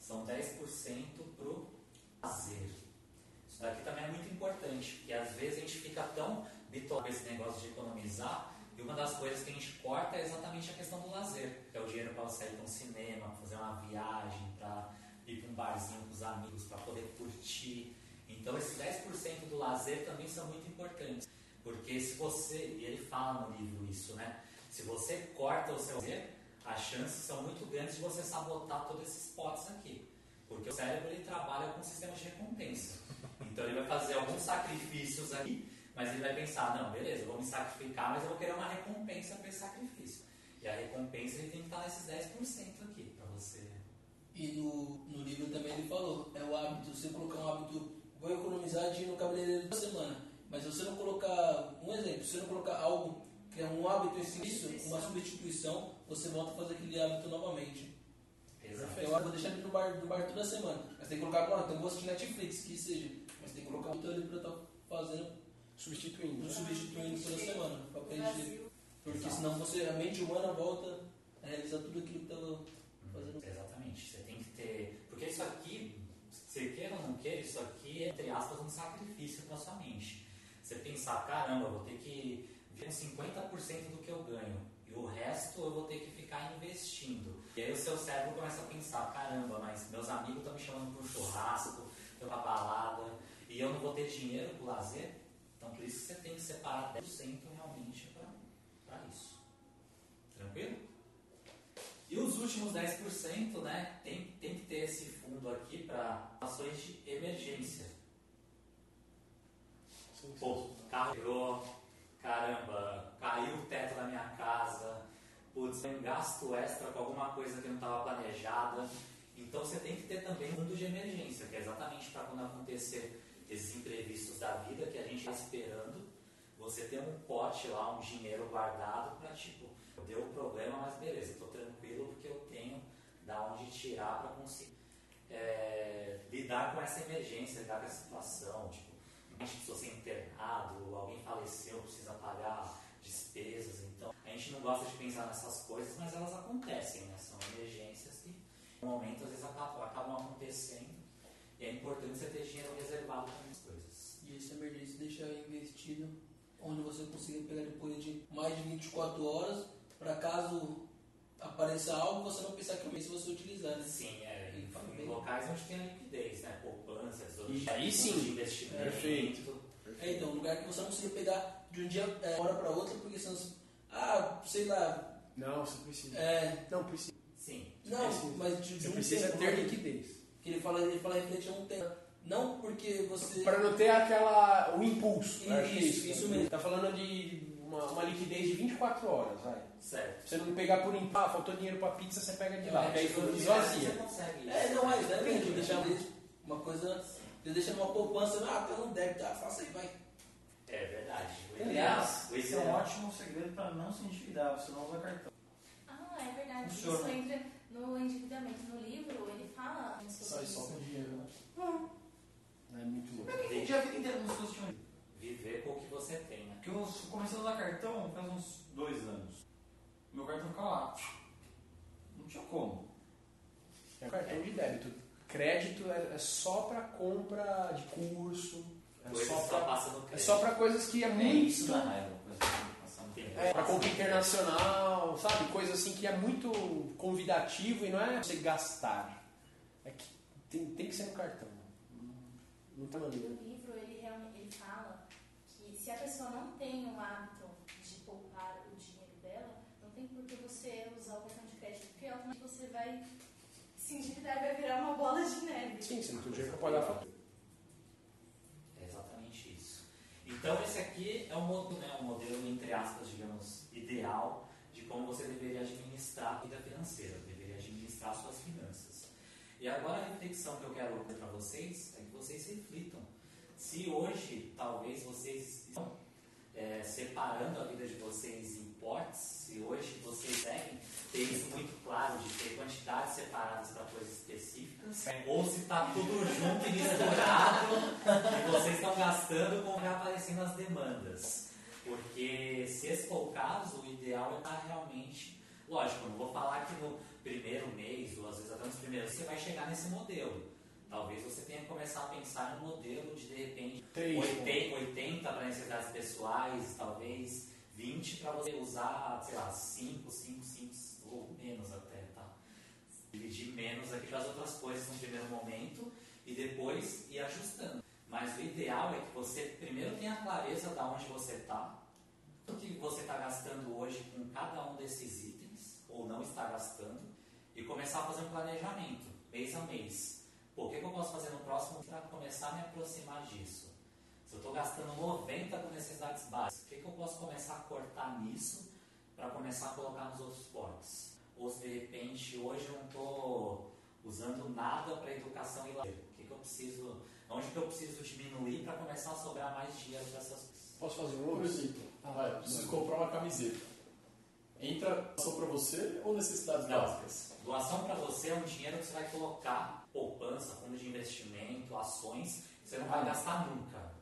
são 10% para o lazer. Isso daqui também é muito importante, porque às vezes a gente fica tão bitolado com esse negócio de economizar e uma das coisas que a gente corta é exatamente a questão do lazer, que é o dinheiro para sair para um cinema, para fazer uma viagem, para ir para um barzinho com os amigos, para poder curtir. Então, esses 10% do lazer também são muito importantes, porque se você, e ele fala no livro isso, né? Se você corta o seu lazer, as chances são muito grandes de você sabotar todos esses potes aqui. Porque o cérebro ele trabalha com um sistema de recompensa. Então ele vai fazer alguns sacrifícios aqui, mas ele vai pensar, não, beleza, eu vou me sacrificar, mas eu vou querer uma recompensa para esse sacrifício. E a recompensa ele tem que estar nesses 10% aqui, para você. E no, no livro também ele falou, é o hábito, você colocar um hábito, vou economizar dinheiro no cabeleireiro da semana. Mas você não colocar, um exemplo, você não colocar algo que é um hábito isso, uma substituição, você volta a fazer aquele hábito novamente. Exato. Eu vou deixar ele no bar, no bar toda semana. Mas tem que colocar agora, então eu vou assistir Netflix, que seja. Tem que colocar um ali eu estar fazendo, Substituindo. substituindo toda semana. No preencher. Porque senão você, a mente humana volta a realizar tudo aquilo que estava fazendo. Exatamente. Você tem que ter. Porque isso aqui, você queira ou não queira, isso aqui é, entre aspas, um sacrifício para sua mente. Você pensar, caramba, vou ter que ver 50% do que eu ganho. E o resto eu vou ter que ficar investindo. E aí o seu cérebro começa a pensar, caramba, mas meus amigos estão me chamando para um churrasco, para uma balada, e eu não vou ter dinheiro para o lazer. Então por isso que você tem que separar 10% realmente para isso. Tranquilo? E os últimos 10%, né, tem, tem que ter esse fundo aqui para ações de emergência. Pô, carro quebrou, caramba, caiu o teto da minha casa, putz, tem um gasto extra com alguma coisa que não estava planejada. Então você tem que ter também um fundo de emergência, que é exatamente para quando acontecer esses imprevistos da vida que a gente está esperando, você ter um pote lá, um dinheiro guardado para tipo, deu um problema, mas beleza, estou tranquilo porque eu tenho da onde tirar para conseguir é, lidar com essa emergência, lidar com essa situação, tipo, a gente precisou ser internado, alguém faleceu, precisa pagar despesas, então a gente não gosta de pensar nessas coisas, mas elas acontecem, né? São emergências que no momento às vezes acabam acontecendo e é importante você ter dinheiro reservado para essas coisas. E essa emergência deixa investido onde você consiga pegar depois de mais de 24 horas, para caso apareça algo, você não pensar que é um mês você utilizar, né? Sim, é, E em, em locais onde tem a liquidez, né? Poupança, E aí sim. de investimento. Perfeito. É, então, um lugar que você não precisa pegar de um dia, é, hora pra outra, porque senão, você- ah, sei lá, Não, você precisa. é, Não, precisa. Sim. não, precisa. mas de, de Você um precisa tempo, ter né? liquidez. Que ele fala, ele fala referente a um tempo. Não porque você... Para não ter aquela, o impulso. Isso, acho que é isso mesmo. Tá falando de uma, uma liquidez de 24 horas, vai. Certo. Você não pegar por impulso, ah, faltou dinheiro pra pizza, você pega de lá. É, aí tipo, Você esvazia. isso. É, não, é, exatamente, de deixar uma coisa, de deixar numa poupança, ah, tá no débito, ah, faça aí, vai. É verdade. O Aliás, esse é um ótimo segredo para não se endividar, você não usa cartão. Ah, é verdade. Funciona. Isso entra no endividamento. No livro, fala Sai só isso. com dinheiro, né? É muito louco. Eu entendi a vida inteira como se fosse um Viver com o que você tem, né? Porque eu comecei a usar cartão faz uns dois anos. Meu cartão ficava lá. Não tinha como. É um cartão de débito. Crédito é, é só pra compra de curso. É só pra, passa no é só pra coisas que é É muito. isso tempo. É, pra compra internacional, sabe? Coisa assim que é muito convidativo e não é você gastar. É que tem, tem que ser no cartão. Não tem maneira. No livro, ele realmente ele fala que se a pessoa não tem o hábito de poupar o dinheiro dela, não tem por que você usar o cartão de crédito, porque automaticamente você vai se endividar e vai virar uma bola de neve. Sim, você não tem dinheiro pra pagar a fatura. É exatamente isso. Então esse aqui é um modelo, né, um modelo entre aspas, digamos, ideal de como você deveria administrar a vida financeira, deveria administrar suas finanças. E agora a reflexão que eu quero para vocês é que vocês reflitam. Se hoje talvez vocês estão é, separando a vida de vocês em potes, se hoje vocês devem ter isso muito claro de ter quantidades separadas para coisas específicas, ou se está tudo junto e misturado e vocês estão gastando com aparecendo as demandas. Porque se esse for o caso, o ideal é estar realmente. Lógico, eu não vou falar que no primeiro mês, ou às vezes até nos primeiros, você vai chegar nesse modelo. Talvez você tenha que começar a pensar em um modelo de, de repente, Três, 80, 80 para necessidades pessoais, talvez 20 para você usar, sei lá, 5, 5, 5 ou menos até, tá? Dividir menos aqui para as outras coisas no primeiro momento e depois ir ajustando. Mas o ideal é que você primeiro tenha clareza de onde você está, o que você está gastando hoje com cada um desses itens, ou não está gastando, e começar a fazer um planejamento, mês a mês. Pô, o que, que eu posso fazer no próximo para começar a me aproximar disso? Se eu estou gastando 90 com necessidades básicas, o que, que eu posso começar a cortar nisso para começar a colocar nos outros portes? Ou se de repente hoje eu não estou usando nada para educação e lazer, o que, que eu preciso, onde que eu preciso diminuir para começar a sobrar mais dinheiro para essas coisas? Posso fazer um outro? exemplo, vai, preciso comprar uma camiseta. Entra só pra você ou necessidades Não. básicas? Doação para você é um dinheiro que você vai colocar poupança, fundo de investimento, ações, que você não vai gastar nunca.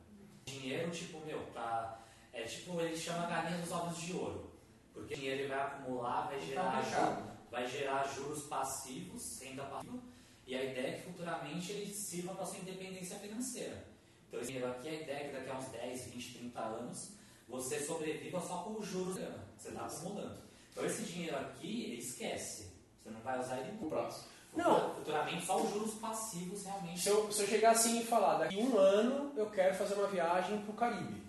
Dinheiro, tipo, meu, pra, é tipo, ele chama galinha dos ovos de ouro. Porque o dinheiro ele vai acumular, vai gerar, fechado. ju- vai gerar juros passivos, renda passiva, e a ideia é que futuramente ele sirva para sua independência financeira. Então, esse dinheiro aqui, a ideia é que daqui a uns 10, 20, 30 anos, você sobreviva só com os juros que você está acumulando. Então, esse dinheiro aqui, esquece. Você não vai usar ele. No prazo. Não. Futuramente, só os juros passivos realmente. Se eu, se eu chegar assim e falar, daqui um ano eu quero fazer uma viagem pro Caribe.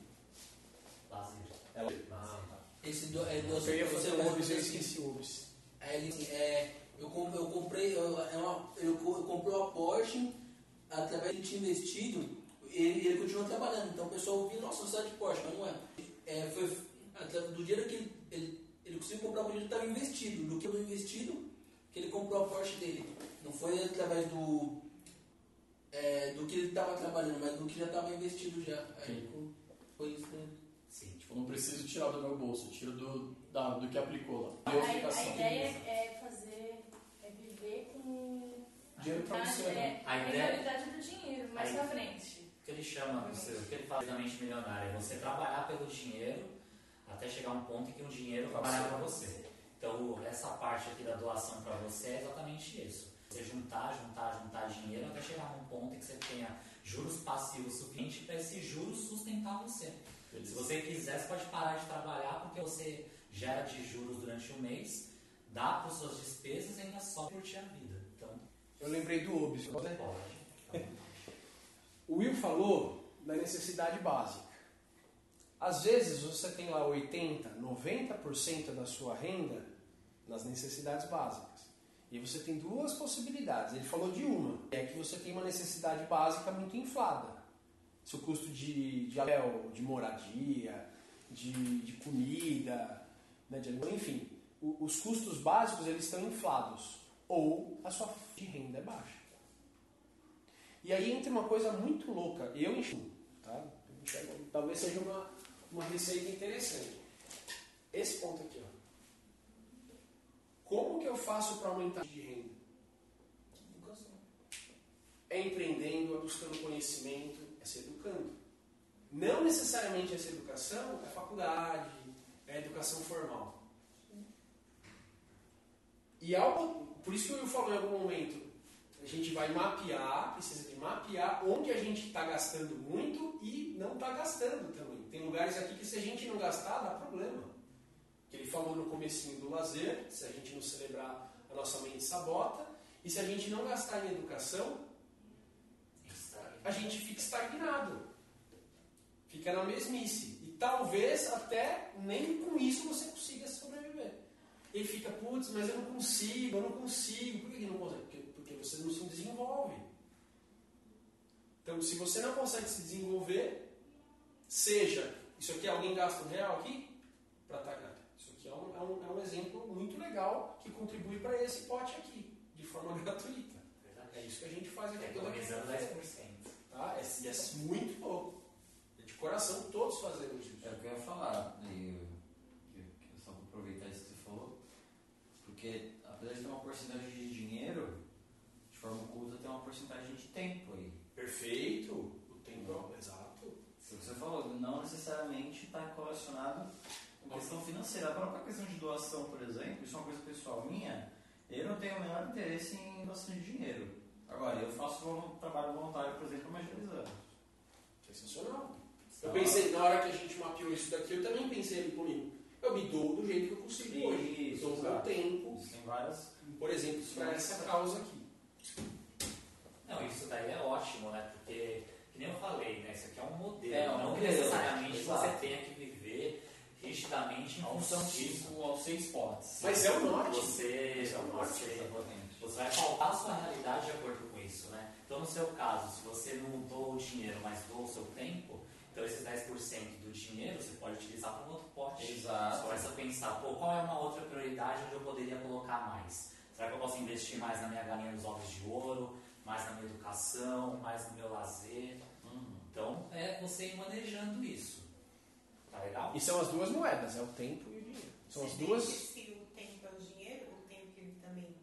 Lazer. É Lazer. Esse do, é, do, Eu ia fazer o Obis, eu esqueci o ele assim, é, eu, com- eu comprei, eu, é uma, eu, eu comprei uma Porsche, através de tinha investido, ele, ele continua trabalhando. Então o pessoal viu, nossa, você é de Porsche, mas não é. É, foi do dinheiro que ele, ele, ele conseguiu comprar o dinheiro que estava investido. Do que eu investido, que ele comprou a Porsche dele. Não foi através do, é, do que ele estava trabalhando, mas do que já estava investido já. Aí Sim. foi isso, né? Sim. Tipo, não preciso tirar do meu bolso, tiro do, da, do que aplicou lá. A, a aplicação. ideia é fazer, é viver com Dinheiro pra você, é, né? A a ideia- mentalidade do dinheiro mais pra frente. O que ele chama, o que ele fala milionária é você trabalhar pelo dinheiro até chegar a um ponto em que o dinheiro vai trabalhar para você. Então, essa parte aqui da doação para você é exatamente isso. Você juntar, juntar, juntar dinheiro até chegar num ponto em que você tenha juros passivos suficientes para esses juros sustentar você. Se você quiser, você pode parar de trabalhar porque você gera de juros durante um mês, dá para suas despesas e ainda só curtir a vida. Então, Eu lembrei do Obis. você pode. *laughs* O Will falou da necessidade básica. Às vezes você tem lá 80, 90% da sua renda nas necessidades básicas. E você tem duas possibilidades. Ele falou de uma, é que você tem uma necessidade básica muito inflada. Seu custo de, de aluguel, de moradia, de, de comida, né, de, enfim, o, os custos básicos eles estão inflados. Ou a sua de renda é baixa. E aí entra uma coisa muito louca. Eu enxergo, tá? Talvez seja uma, uma receita interessante. Esse ponto aqui, ó. Como que eu faço para aumentar de renda? Educação. É empreendendo, é buscando conhecimento, é se educando. Não necessariamente essa educação é faculdade, é educação formal. E por isso que eu falo em algum momento, a gente vai mapear, precisa de mapear onde a gente está gastando muito e não está gastando também. Tem lugares aqui que se a gente não gastar, dá problema. Que ele falou no comecinho do lazer, se a gente não celebrar, a nossa mente sabota. E se a gente não gastar em educação, a gente fica estagnado. Fica na mesmice. E talvez até nem com isso você consiga sobreviver. Ele fica, putz, mas eu não consigo, eu não consigo. Por que não consegue? Porque, porque você não se desenvolve. Então, se você não consegue se desenvolver, seja, isso aqui alguém gasta um real aqui? Para tagar. Isso aqui é um, é, um, é um exemplo muito legal que contribui para esse pote aqui, de forma *laughs* gratuita. É isso que a gente faz aqui toda Economizando quinta-feira. 10%. Tá? É, é muito louco. É de coração, todos fazemos isso. É o que eu ia falar, e eu, que- que eu só vou aproveitar isso que você falou, porque apesar de ter uma porcentagem de dinheiro, de forma oculta tem uma porcentagem de tempo aí. Perfeito. O tempo, exato. Falou, não necessariamente está correlacionado com questão financeira. A própria questão de doação, por exemplo, isso é uma coisa pessoal minha, eu não tenho o menor interesse em doação de dinheiro. Agora, eu faço volun- trabalho voluntário, por exemplo, há mais de dois anos. Sensacional. Eu pensei, na hora que a gente mapeou isso daqui, eu também pensei ali comigo. Eu me dou do jeito que eu consigo hoje. Isso, Dou o meu tempo, Existem várias. por exemplo, para essa causa aqui. Não, isso daí é ótimo, né? Porque, que nem eu falei, né? Isso aqui é um modelo. É, um não modelo, necessariamente você tenha que viver rigidamente em função disso. Aos seis potes. Mas é o norte. Você, é um norte, você, você vai pautar a sua realidade de acordo com isso, né? Então, no seu caso, se você não doa o dinheiro, mas doa o seu tempo, então esses 10% do dinheiro você pode utilizar para um outro pote. Você Exato. começa a pensar, pô, qual é uma outra prioridade onde eu poderia colocar mais? Será que eu posso investir mais na minha galinha dos ovos de ouro, mais na minha educação, mais no meu lazer? Então, é você ir manejando isso. Tá legal? E são as duas moedas, é o tempo e o dinheiro. São as Se duas. Se o tempo é o dinheiro, o tempo que ele também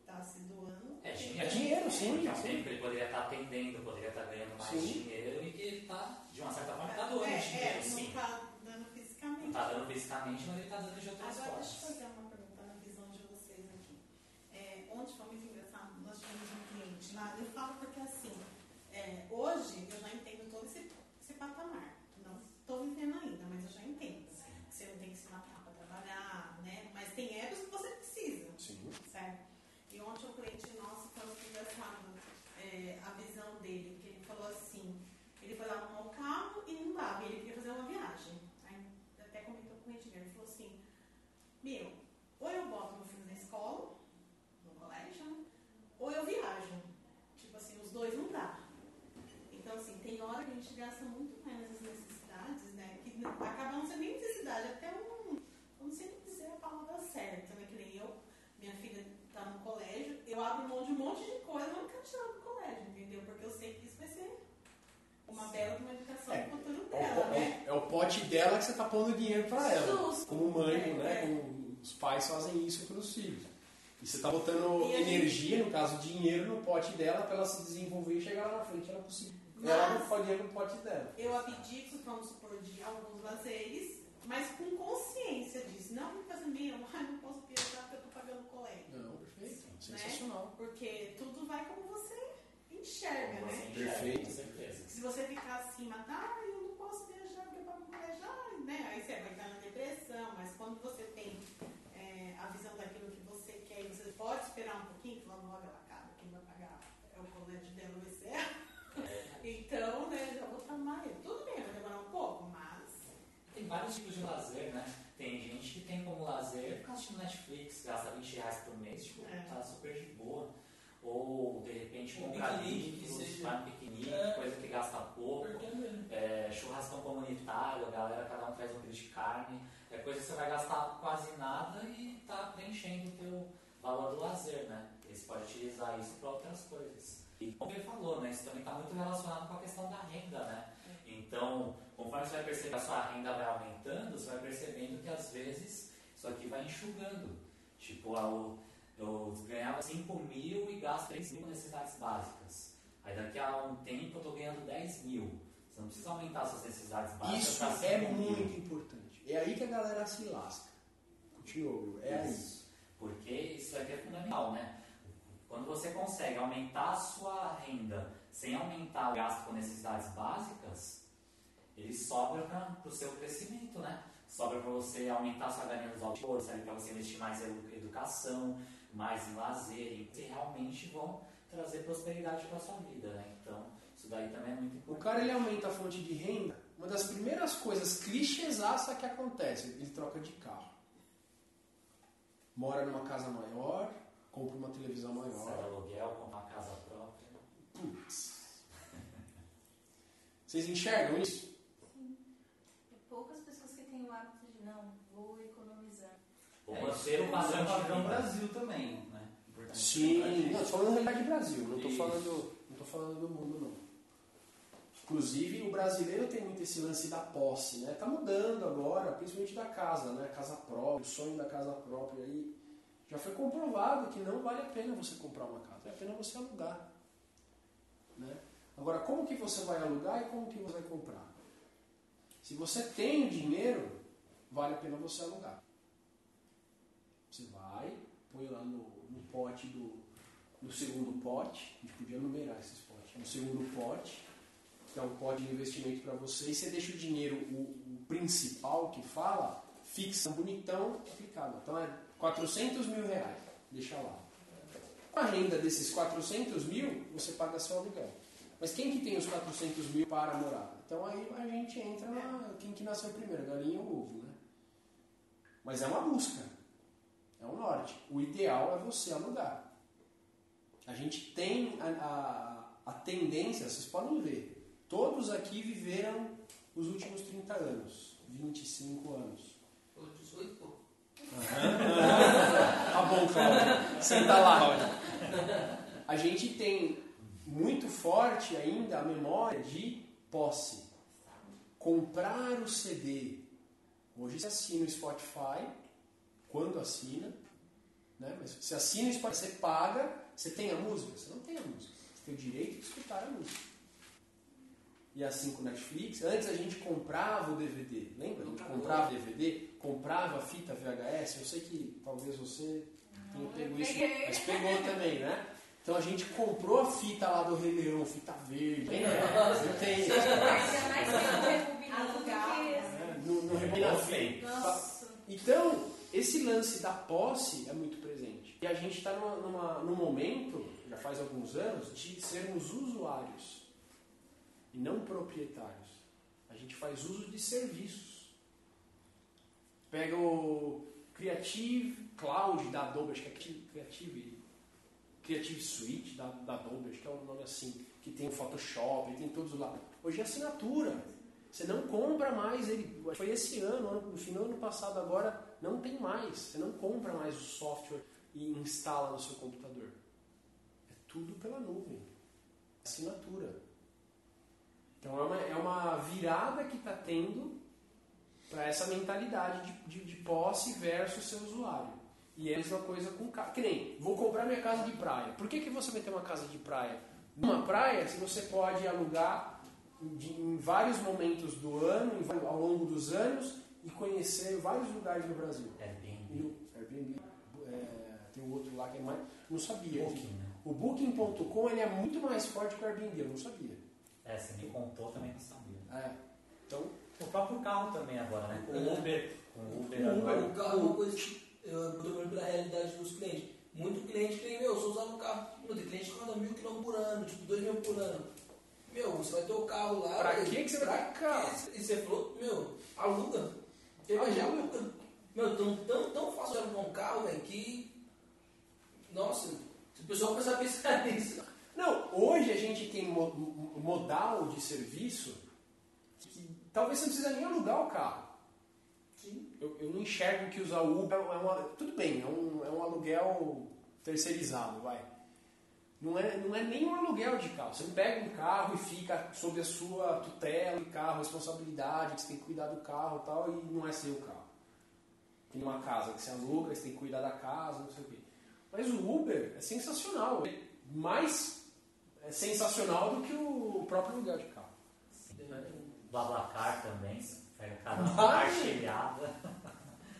está se doando. É É dinheiro. dinheiro, sim. Porque é sim. tempo que ele poderia estar atendendo, poderia estar ganhando mais Sim. dinheiro e que ele está, de uma certa forma, está doando é, dinheiro, é, sim. não está dando Não fisicamente. está dando fisicamente, mas ele está dando de outras Agora, deixa eu formas. fazer uma pergunta na visão de vocês aqui. É, ontem foi muito engraçado, nós tivemos um cliente lá. Eu falo porque, assim, é, hoje eu já entendo patamar. Não estou vivendo ainda, mas eu já entendo. Você não tem que se matar para trabalhar, né? Mas tem épocas que você precisa. Sim. Certo? E ontem o cliente nosso foi muito engraçado é, a visão dele, que ele falou assim, ele foi lá arrumar o carro e não dava, e ele queria fazer uma viagem. Aí até comentou com o cliente dele, ele falou assim, meu, ou eu boto meu filho na escola, no colégio, né? ou eu viajo. Tipo assim, os dois não dá. Então assim, tem hora que a gente gasta muito mais nessas necessidades, né? Que n- acaba não sendo nem necessidade, até um. Eu não sei nem dizer a palavra certa, né? Que nem eu, minha filha tá no colégio, eu abro mão de um monte de coisa, mas não quero tirar do colégio, entendeu? Porque eu sei que isso vai ser uma bela de uma educação É, no futuro É o, dela, po- né? é o pote dela que você está pondo dinheiro para ela. Justo. Como mãe, É, né? é. Como os pais fazem isso para os filhos. E você está botando E energia, no caso dinheiro, no pote dela para ela se desenvolver e chegar lá na frente. Ela conseguir. Ela não Mas- pode ir no pote dela. Eu abdico, vamos supor, de alguns lazeres, mas com consciência disso. Não me fazer meu, *laughs* ai, não posso viajar porque eu tô pagando o colégio. Não, perfeito. Sensacional. Porque tudo vai como você enxerga, né? Perfeito. Certeza. Se você ficar acima, tá, eu não posso viajar ai, né? Aí você vai estar na depressão, mas quando você tem é, a visão daquilo que você quer e você pode esperar um pouquinho, falando, olha, ela acaba, quem vai pagar é o colégio dela, vai ser. Então, né, já vou ele. Tudo bem, vai demorar um pouco, mas vários tipos de lazer, né? Tem gente que tem como lazer ficar assistindo Netflix, gasta 20 reais por mês, tipo, É. tá super de boa. Ou de repente Um comprar que livros, vai um piquenique, É. coisa que gasta pouco. É. É, churrascão comunitário, a galera cada um traz um quilo de carne. É coisa que você vai gastar quase nada e tá preenchendo o teu valor do lazer, né? Você pode utilizar isso para outras coisas. E como ele falou, né? Isso também está muito relacionado com a questão da renda, né? Então, conforme você vai perceber que a sua renda vai aumentando, você vai percebendo que às vezes isso aqui vai enxugando. Tipo, eu, eu ganhava 5 mil e gasto 3 mil com necessidades básicas. Aí daqui a um tempo eu estou ganhando 10 mil. Você não precisa aumentar suas necessidades básicas. Isso é 5 mil. muito importante. É aí que a galera se lasca. Continua, é. Isso. Porque isso aqui é fundamental, né? Quando você consegue aumentar a sua renda sem aumentar o gasto com necessidades básicas, ele sobra para o seu crescimento, né? Sobra para você aumentar a sua ganha dos auditores, serve para você investir mais em edu- educação, mais em lazer, e que realmente vão trazer prosperidade para a sua vida, né? Então, isso daí também é muito O importante. cara ele aumenta a fonte de renda. Uma das primeiras coisas clichêsaça que acontece, ele troca de carro. Mora numa casa maior, compra uma televisão Sai maior. aluguel, comprar uma casa própria. Putz. Vocês enxergam isso? Sim. E poucas pessoas que têm o hábito de não, vou economizar. Ou É, manter o isso padrão é de padrão. Brasil também, né? Importante Sim, não, tô falando da realidade Brasil, não Isso. falando, não tô falando do mundo não. Inclusive o brasileiro tem muito esse lance da posse, né? Tá mudando agora, principalmente da casa, né? Casa própria, o sonho da casa própria aí. Já foi comprovado que não vale a pena você comprar uma casa, vale a pena você alugar. Né? Agora, como que você vai alugar e como que você vai comprar? Se você tem dinheiro, vale a pena você alugar. Põe lá no, no pote do no segundo pote, a gente podia numerar esses potes, no segundo pote, que é um pote de investimento para você, e você deixa o dinheiro, o, o principal que fala, fixa, bonitão, aplicado. Então é 400 mil reais, deixa lá. Com a renda desses 400 mil, você paga seu aluguel. Mas quem que tem os 400 mil para morar? Então aí a gente entra na quem que nasceu primeiro, galinha ou ovo, né? Mas é uma busca, é um norte. O ideal é você alugar. A gente tem a, a, a tendência, vocês podem ver, todos aqui viveram os últimos 30 anos, 25 anos. Pô, 18, pô. *laughs* Tá bom, Cláudio. Senta lá. A gente tem muito forte ainda a memória de posse. Comprar o CD. Hoje você assina o Spotify, quando assina, né? mas você assina o você paga, você tem a música? Você não tem a música. Você tem o direito de escutar a música. E assim com Netflix, antes a gente comprava o DVD, lembra? A gente comprava DVD, comprava a fita VHS, eu sei que talvez você tenha pego isso, peguei. mas pegou também, né? Então a gente comprou a fita lá do Rei Leão, fita verde, lembra? Não tem. Ainda mais que né? No, no rebobina fita. Nossa. Então, esse lance da posse é muito presente. E a gente está num momento, já faz alguns anos, de sermos usuários e não proprietários. A gente faz uso de serviços. Pega o Creative Cloud da Adobe, acho que é Creative, Creative Suite da, da Adobe, acho que é um nome assim, que tem o Photoshop, tem todos lá. Hoje é assinatura. Você não compra mais ele. Foi esse ano- no final do ano passado, agora não tem mais. Você não compra mais o software e instala no seu computador. É tudo pela nuvem. Assinatura. Então é uma, é uma virada que está tendo para essa mentalidade de, de, de posse versus seu usuário. E é a mesma coisa com casa. Que nem, vou comprar minha casa de praia. Por que, que você vai ter uma casa de praia? Numa praia, se você pode alugar de- em vários momentos do ano, ao longo dos anos, e conhecer vários lugares do Brasil. Airbnb. no Airbnb, é, tem outro lá que é mais. Não sabia. Booking, né? O Booking.com ele é muito mais forte que o Airbnb, eu não sabia. É, você me contou também não sabia. É. Então, O próprio carro também agora, né? Com o. Uber. Com o Uber O agora. Uber. O carro é uma coisa que eu tô olhando pela realidade dos clientes. Muito cliente que tem, meu, se eu usar um carro, meu, tem cliente que roda mil quilômetros por ano, tipo, dois mil por ano. Meu, você vai ter o carro lá. pra que, que você vai ter carro? E você falou, meu, aluga. Eu já, meu, tão, tão, tão fácil alugar um carro, velho, que. Nossa, se o pessoal começar a pensar *laughs* nisso. Não, hoje a gente tem mo- mo- modal de serviço que talvez você não precisa nem alugar o carro. Eu, eu não enxergo que usar o Uber é uma. Tudo bem, é um, é um aluguel terceirizado, vai. Não é, não é nem um aluguel de carro. Você não pega um carro e fica sob a sua tutela carro, responsabilidade, que você tem que cuidar do carro e tal, e não é seu carro. Tem uma casa que você aluga, você tem que cuidar da casa, não sei o quê. Mas o Uber é sensacional. É mais é sensacional do que o próprio aluguel de carro. Blablacar também, pega carona compartilhada.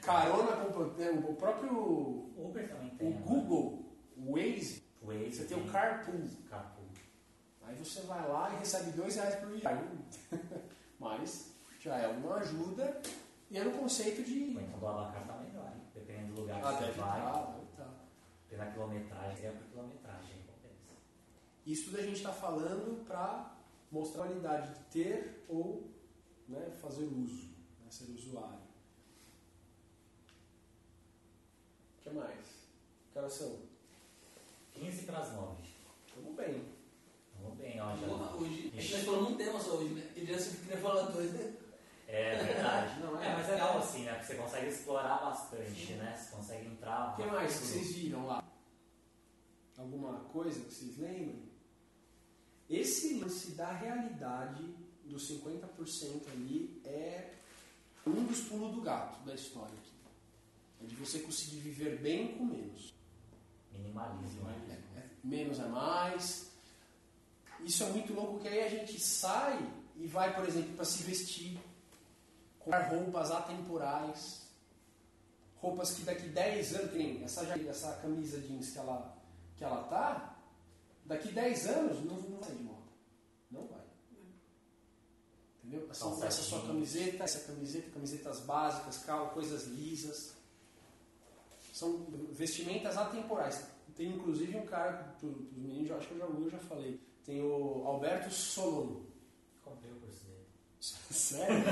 Carona, é, o próprio Uber também tem. o né? Google, o Waze, O Waze você tem o Carpool. Carpool. Aí você vai lá e recebe dois reais por viagem. *laughs* Mas já é uma ajuda e é no conceito de. Então o Blablacar tá melhor, hein? dependendo do lugar que Ah, você deve vai. tá, deve tá. Pela quilometragem, é por quilometragem, compensa. Isso tudo a gente está falando para mostrar a qualidade de ter ou né, fazer uso, né, ser usuário. O que mais? Que horas são? 15 para as 9. Estamos bem. Vamos bem, ó. Já... Porra, hoje. A gente nós falamos um tema só hoje, né? Que já se queria falar dois, né? É verdade. *laughs* Não, é. é, mas é legal assim, né? Porque você consegue explorar bastante, né? Você consegue entrar. O que mais que vocês viram lá? Alguma coisa que vocês lembrem? Esse lance da realidade dos 50% ali é um dos pulos do gato da história aqui. É de você conseguir viver bem com menos. Minimalismo. É, né? é, menos é mais. Isso é muito louco que aí a gente sai e vai, por exemplo, para se vestir, comprar roupas atemporais, roupas que daqui 10 anos, que nem essa, essa camisa jeans que ela, que ela tá, daqui 10 anos não, não vai de moda. Não vai. Entendeu? Essa, essa sua camiseta, essa camiseta, camisetas básicas, cal, coisas lisas. São vestimentas atemporais. Tem inclusive um cara, para os meninos, eu acho que eu já, eu já falei. Tem o Alberto Solon. Comprei o curso dele. *laughs* Sério?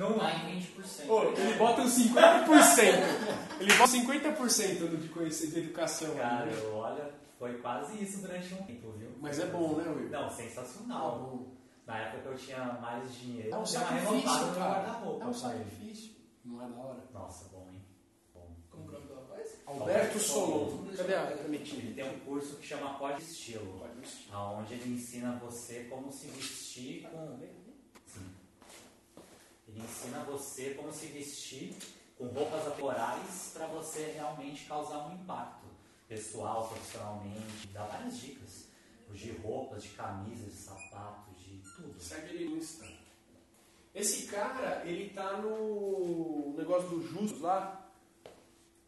Não Tá em 20%. Ô, ele bota uns 50%. Ele bota 50% no de conhecer de educação. Cara, né? eu, olha, foi quase isso durante um tempo, viu? Mas é bom, né, Will? Não, sensacional. bom. Na época que eu tinha mais dinheiro, É um sacrifício, cara. guarda-roupa. É um sacrifício. Não é da hora. Nossa? Bom. Como que é o nome do rapaz? Alberto Solon. Cadê a Ele tem um curso que chama Pode Estilo, Pode vestir. onde ele ensina você como se vestir com. Sim. Ele ensina você como se vestir com roupas atemporais para você realmente causar um impacto pessoal, profissionalmente. Dá várias dicas. De roupas, de camisas, de sapatos, de tudo. Segue ele no Insta. Esse cara, ele tá no negócio do Justus lá,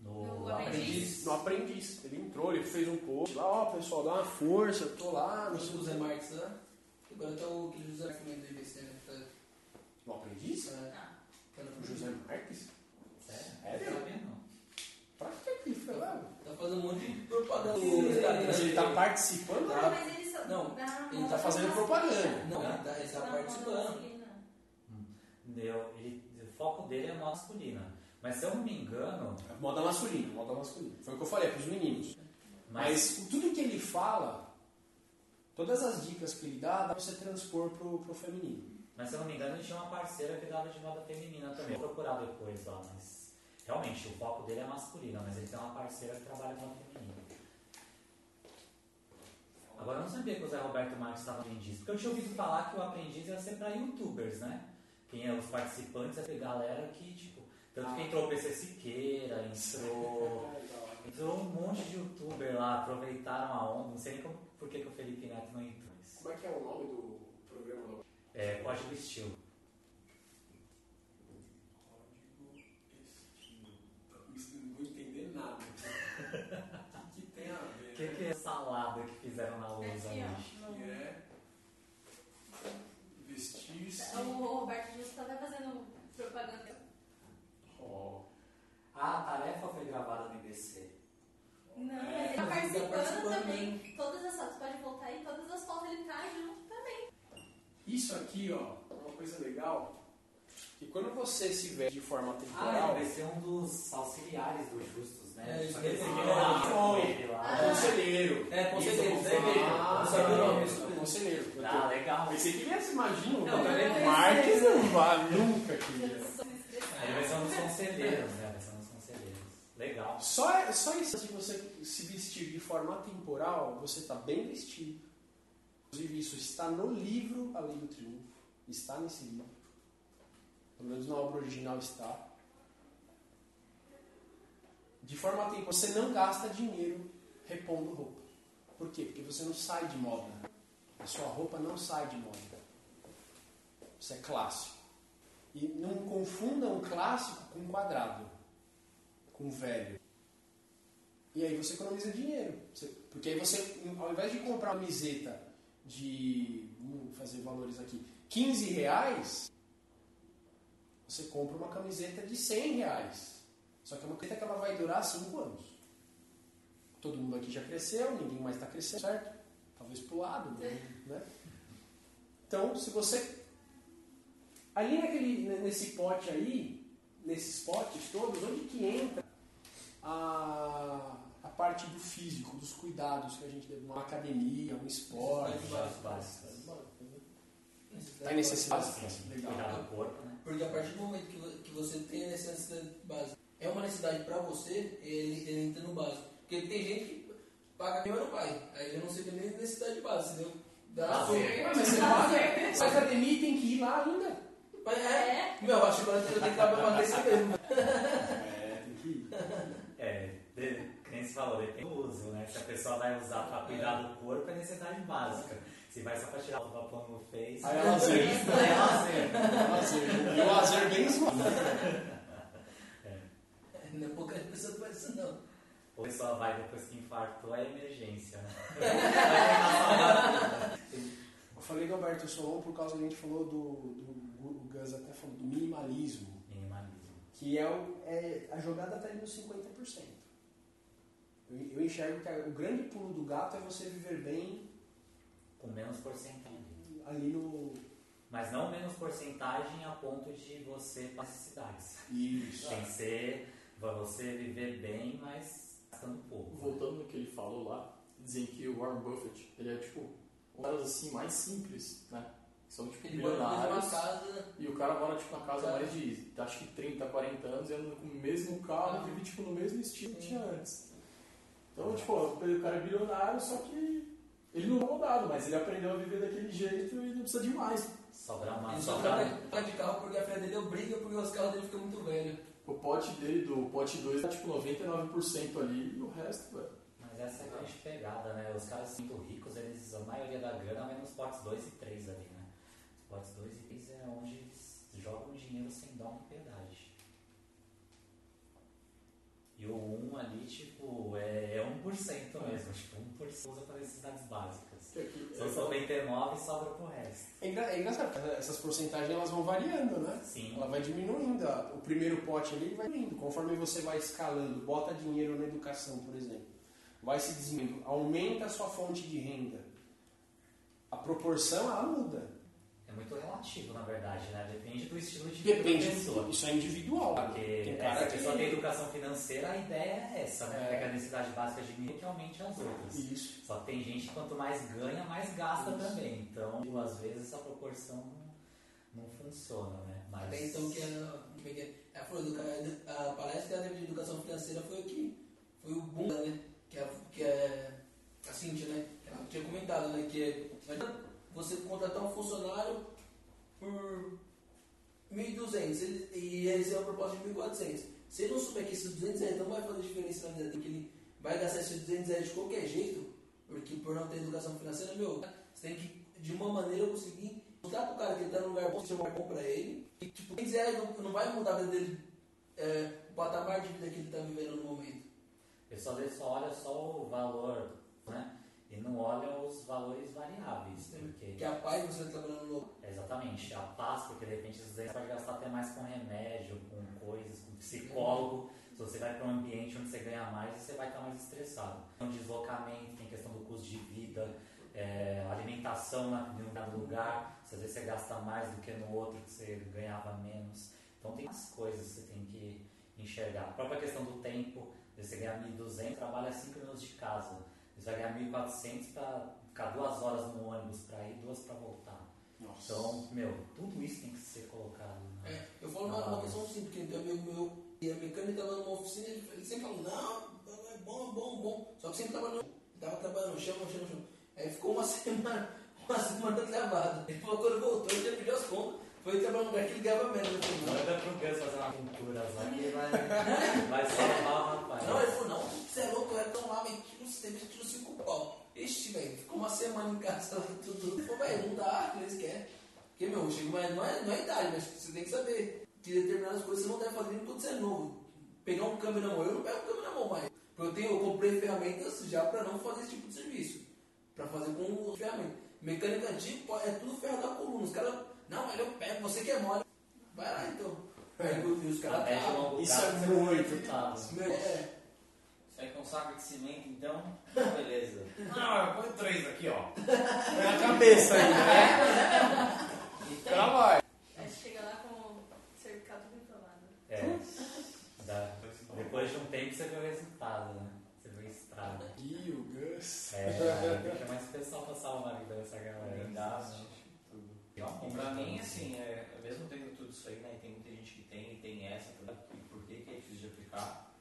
No, No Aprendiz. no aprendiz. Ele entrou, ele fez um post lá, ó, pessoal, dá uma força, eu tô lá, não Não sei sei o o que. Zé Marques lá. Agora tá o José Marques do IBC, né? Tá, No aprendiz? tá, Ah, tá no O José Marques? Sério? É, Não não. Pra que que ele foi lá? Tá fazendo um monte de propaganda. Mas ele tá participando? Tá. mas ele só. Não, ele tá fazendo propaganda. Não, ele tá, ele tá participando. ele- o foco dele é masculina. Mas se eu não me engano, Moda masculina, moda masculina. Foi o que eu falei, é pros meninos. mas, Mas tudo que ele fala, todas as dicas que ele dá, dá pra você transpor pro, pro feminino. mas se eu não me engano, ele tinha uma parceira que dava de moda feminina também. Vou procurar depois lá, mas realmente o foco dele é masculina, mas ele tem uma parceira que trabalha com moda feminina. Agora eu não sabia que o Zé Roberto Marques estava aprendiz, porque eu tinha ouvido falar que o aprendiz ia ser para youtubers, né? Quem é os participantes, é galera que, tipo, tanto que entrou o PC Siqueira, entrou. *laughs* Entrou um monte de youtuber lá, aproveitaram a onda. Não sei nem como, por que, que o Felipe Neto não entrou. Como é que é o nome do programa? É, Código Estilo. Não vou entender nada. O que, que tem a ver? O que, que é salada que fizeram na lousa Aqui, ó, hoje? no- Que é vestir-se. O Roberto Justo tá fazendo propaganda. Ó, Ah, a tarefa foi gravada no IBC. Não, É, mas ele tá mas ele tá participando participando também. Todas as fotos, pode voltar aí, todas as fotos ele tá junto também. Isso aqui, ó, é uma coisa legal. que quando você se veste de forma Ah, ele temporal, vai ser um dos auxiliares dos justos, né? É, isso ele ele lá. Ah. conselheiro. É, Isso, certeza, conselheiro. Ah, é, é mesmo. conselheiro. Eu Ah, legal. Pensei que ia se imagina. Não, o Marques não vai, nunca queria. Ele vai ser um dos conselheiros, né? Vai ser um dos conselheiros. Legal. Só, é- só isso, se você se vestir de forma temporal, você está bem vestido. Inclusive, isso está no livro A Lei do Triunfo. Está nesse livro. Pelo menos na obra original está. De forma temporal, você não gasta dinheiro repondo roupa. Por quê? Porque você não sai de moda. A sua roupa não sai de moda. Isso é clássico. E não confunda um clássico com um quadrado, com um velho. E aí você economiza dinheiro. Porque aí você, ao invés de comprar uma camiseta de, vamos fazer valores aqui, 15 reais, você compra uma camiseta de 100 reais. Só que é uma camiseta que ela vai durar 5 anos. Todo mundo aqui já cresceu, ninguém mais está crescendo, certo? Talvez pro lado, né? Então, se você Ali naquele, nesse pote aí, nesses potes todos, onde que entra a parte do físico, dos cuidados que a gente deve, uma academia, um esporte. Básicos. Tá em necessidade? Legal. Cuidar do corpo, né? Porque a partir do momento que vo- que você tem a necessidade básica, é uma necessidade pra você, ele, ele entra no básico. Porque tem gente que paga quem não vai. Aí já não sei nem necessidade básica, entendeu? Dá Lazer. Ué, mas você paga a academia e tem que ir lá ainda. Mas é, meu, acho que agora eu tenho que dar pra emagrecer mesmo. É, tem que ir. É, de, nem você falou, depende do uso, né? Se a pessoa vai usar pra cuidar do corpo, é necessidade básica. Se vai só pra tirar o papão no face, Aí é lazer. isso é lazer. É lazer. E o lazer bem esmado. Não é pouca pessoa que faz isso, não. Ou a pessoa vai depois que infartou, é emergência, né? *laughs* Eu falei do Alberto Solon por causa que a gente falou do, do o Gus até falou do minimalismo. Minimalismo. Que é, o, é a jogada está ali nos 50%. Eu, eu enxergo que a- o grande pulo do gato é você viver bem Com menos porcentagem. ali no. Mas não menos porcentagem a ponto de você ter necessidades. Isso. Tem que ser você viver bem, mas gastando pouco. Voltando no que ele falou lá, dizem que o Warren Buffett, ele é tipo, um caras assim mais simples, né? São tipo Ele casa. E o cara mora tipo na casa há Cara. mais de acho que 30, 40 anos e anda com o mesmo carro, vive tipo no mesmo estilo que tinha antes. Então, tipo, o cara é bilionário, só que ele não é mudado, mas ele aprendeu a viver daquele jeito e não precisa de mais. Sobrar uma Ele só troca de carro porque a filha dele obriga porque os carros dele ficam muito velhos. O pote dele, do pote 2, tá tipo 99% ali e o resto, velho. Mas essa é a grande pegada, né? Os caras muito ricos, eles, a maioria da grana vem nos potes 2 e 3 ali, né? Os potes 2 e 3 é onde eles jogam dinheiro sem dó nem piedade. E o 1 ali, tipo, é, é 1% mesmo. Tipo, 1% usa para necessidades básicas. Que aqui- São 99 e sobra pro resto. É, engra- é engraçado, essas porcentagens elas vão variando, né? Sim. Ela vai diminuindo. O primeiro pote ali vai diminuindo. Conforme você vai escalando, bota dinheiro na educação, por exemplo. Vai se diminuindo. Aumenta a sua fonte de renda. A proporção, ela muda. É muito relativo, na verdade, né? Depende do estilo de vida Depende, da pessoa. isso é individual. Porque Tem é, cara se a que- pessoa tem educação financeira, a ideia é essa, né? É. Pega a necessidade básica de mim que aumente as outras. Isso. Só que tem gente que quanto mais ganha, mais gasta também. Então, às vezes, essa proporção não, funciona, né? Mas... Até então que a, é que é? Educa- a palestra que de educação financeira foi o que foi o boom, né? Que é, que é a Cintia, né? Que ela tinha comentado, né? Que é, você contratar um funcionário por 1.200 ele- e ele receber uma proposta de 1.400. Se ele não souber que esses 200 reais não vai fazer diferença na vida dele, que ele vai gastar esses 200 reais de qualquer jeito, porque por não ter educação financeira, meu, você tem que, de uma maneira, conseguir mudar pro cara que ele tá num lugar bom, ser um lugar bom pra ele, e tipo, 200 reais não, não vai mudar a vida dele, é, o patamar de vida que ele tá vivendo no momento. Pessoal só olha só o valor, né? E não olha os valores variáveis. Porque, Que a paz você tá trabalhando no exatamente, a paz, porque de repente você pode gastar até mais com remédio, com coisas, com psicólogo. Se você vai para um ambiente onde você ganha mais, você vai estar mais estressado. Tem deslocamento, tem questão do custo de vida, é, na, em um dado lugar, às vezes você gasta mais do que no outro, que você ganhava menos. Então tem as coisas que você tem que enxergar. A própria questão do tempo, você ganha 1.200, trabalha 5 minutos de casa. Você vai ganhar 1.400 para ficar duas horas no ônibus para ir, duas para voltar. Nossa. Então, meu, tudo isso tem que ser colocado. né? É, eu falo uma, uma questão simples, porque tem um amigo meu, e a mecânica estava numa oficina, ele, ele sempre falou, não, é bom, é bom, é bom. Só que sempre trabalhando no chão, no chão, no chão. Aí ficou uma *laughs* semana, uma semana travado. Ele falou, quando voltou, ele já pediu as contas, foi trabalhar num lugar que ele ganhava menos. Eu falei, não. Manda pro Gus fazer uma pintura lá que vai, vai salvar o rapaz. Não, ele falou, não, você é louco, eu era tão lá, mas tiro, teve tiro cinco pau. Ixi, velho, ficou uma semana em casa lá e tudo. Ele falou, velho, não dá, eles querem. Porque, meu, chega, mas não é, não é idade, mas você tem que saber que determinadas coisas você não deve fazer nem quando você é novo. Pegar um câmbio na mão, eu não pego um câmbio na mão mais. Porque eu, tenho, eu comprei ferramentas já para não fazer esse tipo de serviço. Para fazer com ferramentas. Mecânica antiga é tudo ferro da coluna. Os caras, não, mas eu pego, você que é mole. Vai lá então. Aí os caras. Ah, isso é muito resultado. meu, é, Sai com um saco de cimento, então, *laughs* beleza. Ah, põe três aqui, ó. É a cabeça aí, né? Ela vai. Aí chega lá com o certificado tudo inflamado. É. Dá- Depois de um tempo você vê o resultado, né? Você vê estrago. Gui, o Gus. É, aí tem que chamar esse pessoal pra salvar a vida dessa galera. Blindado, tudo. E pra mim, assim, é, mesmo tendo tudo isso aí, né, e tem muita gente que tem e tem essa, e por que, que é difícil de aplicar?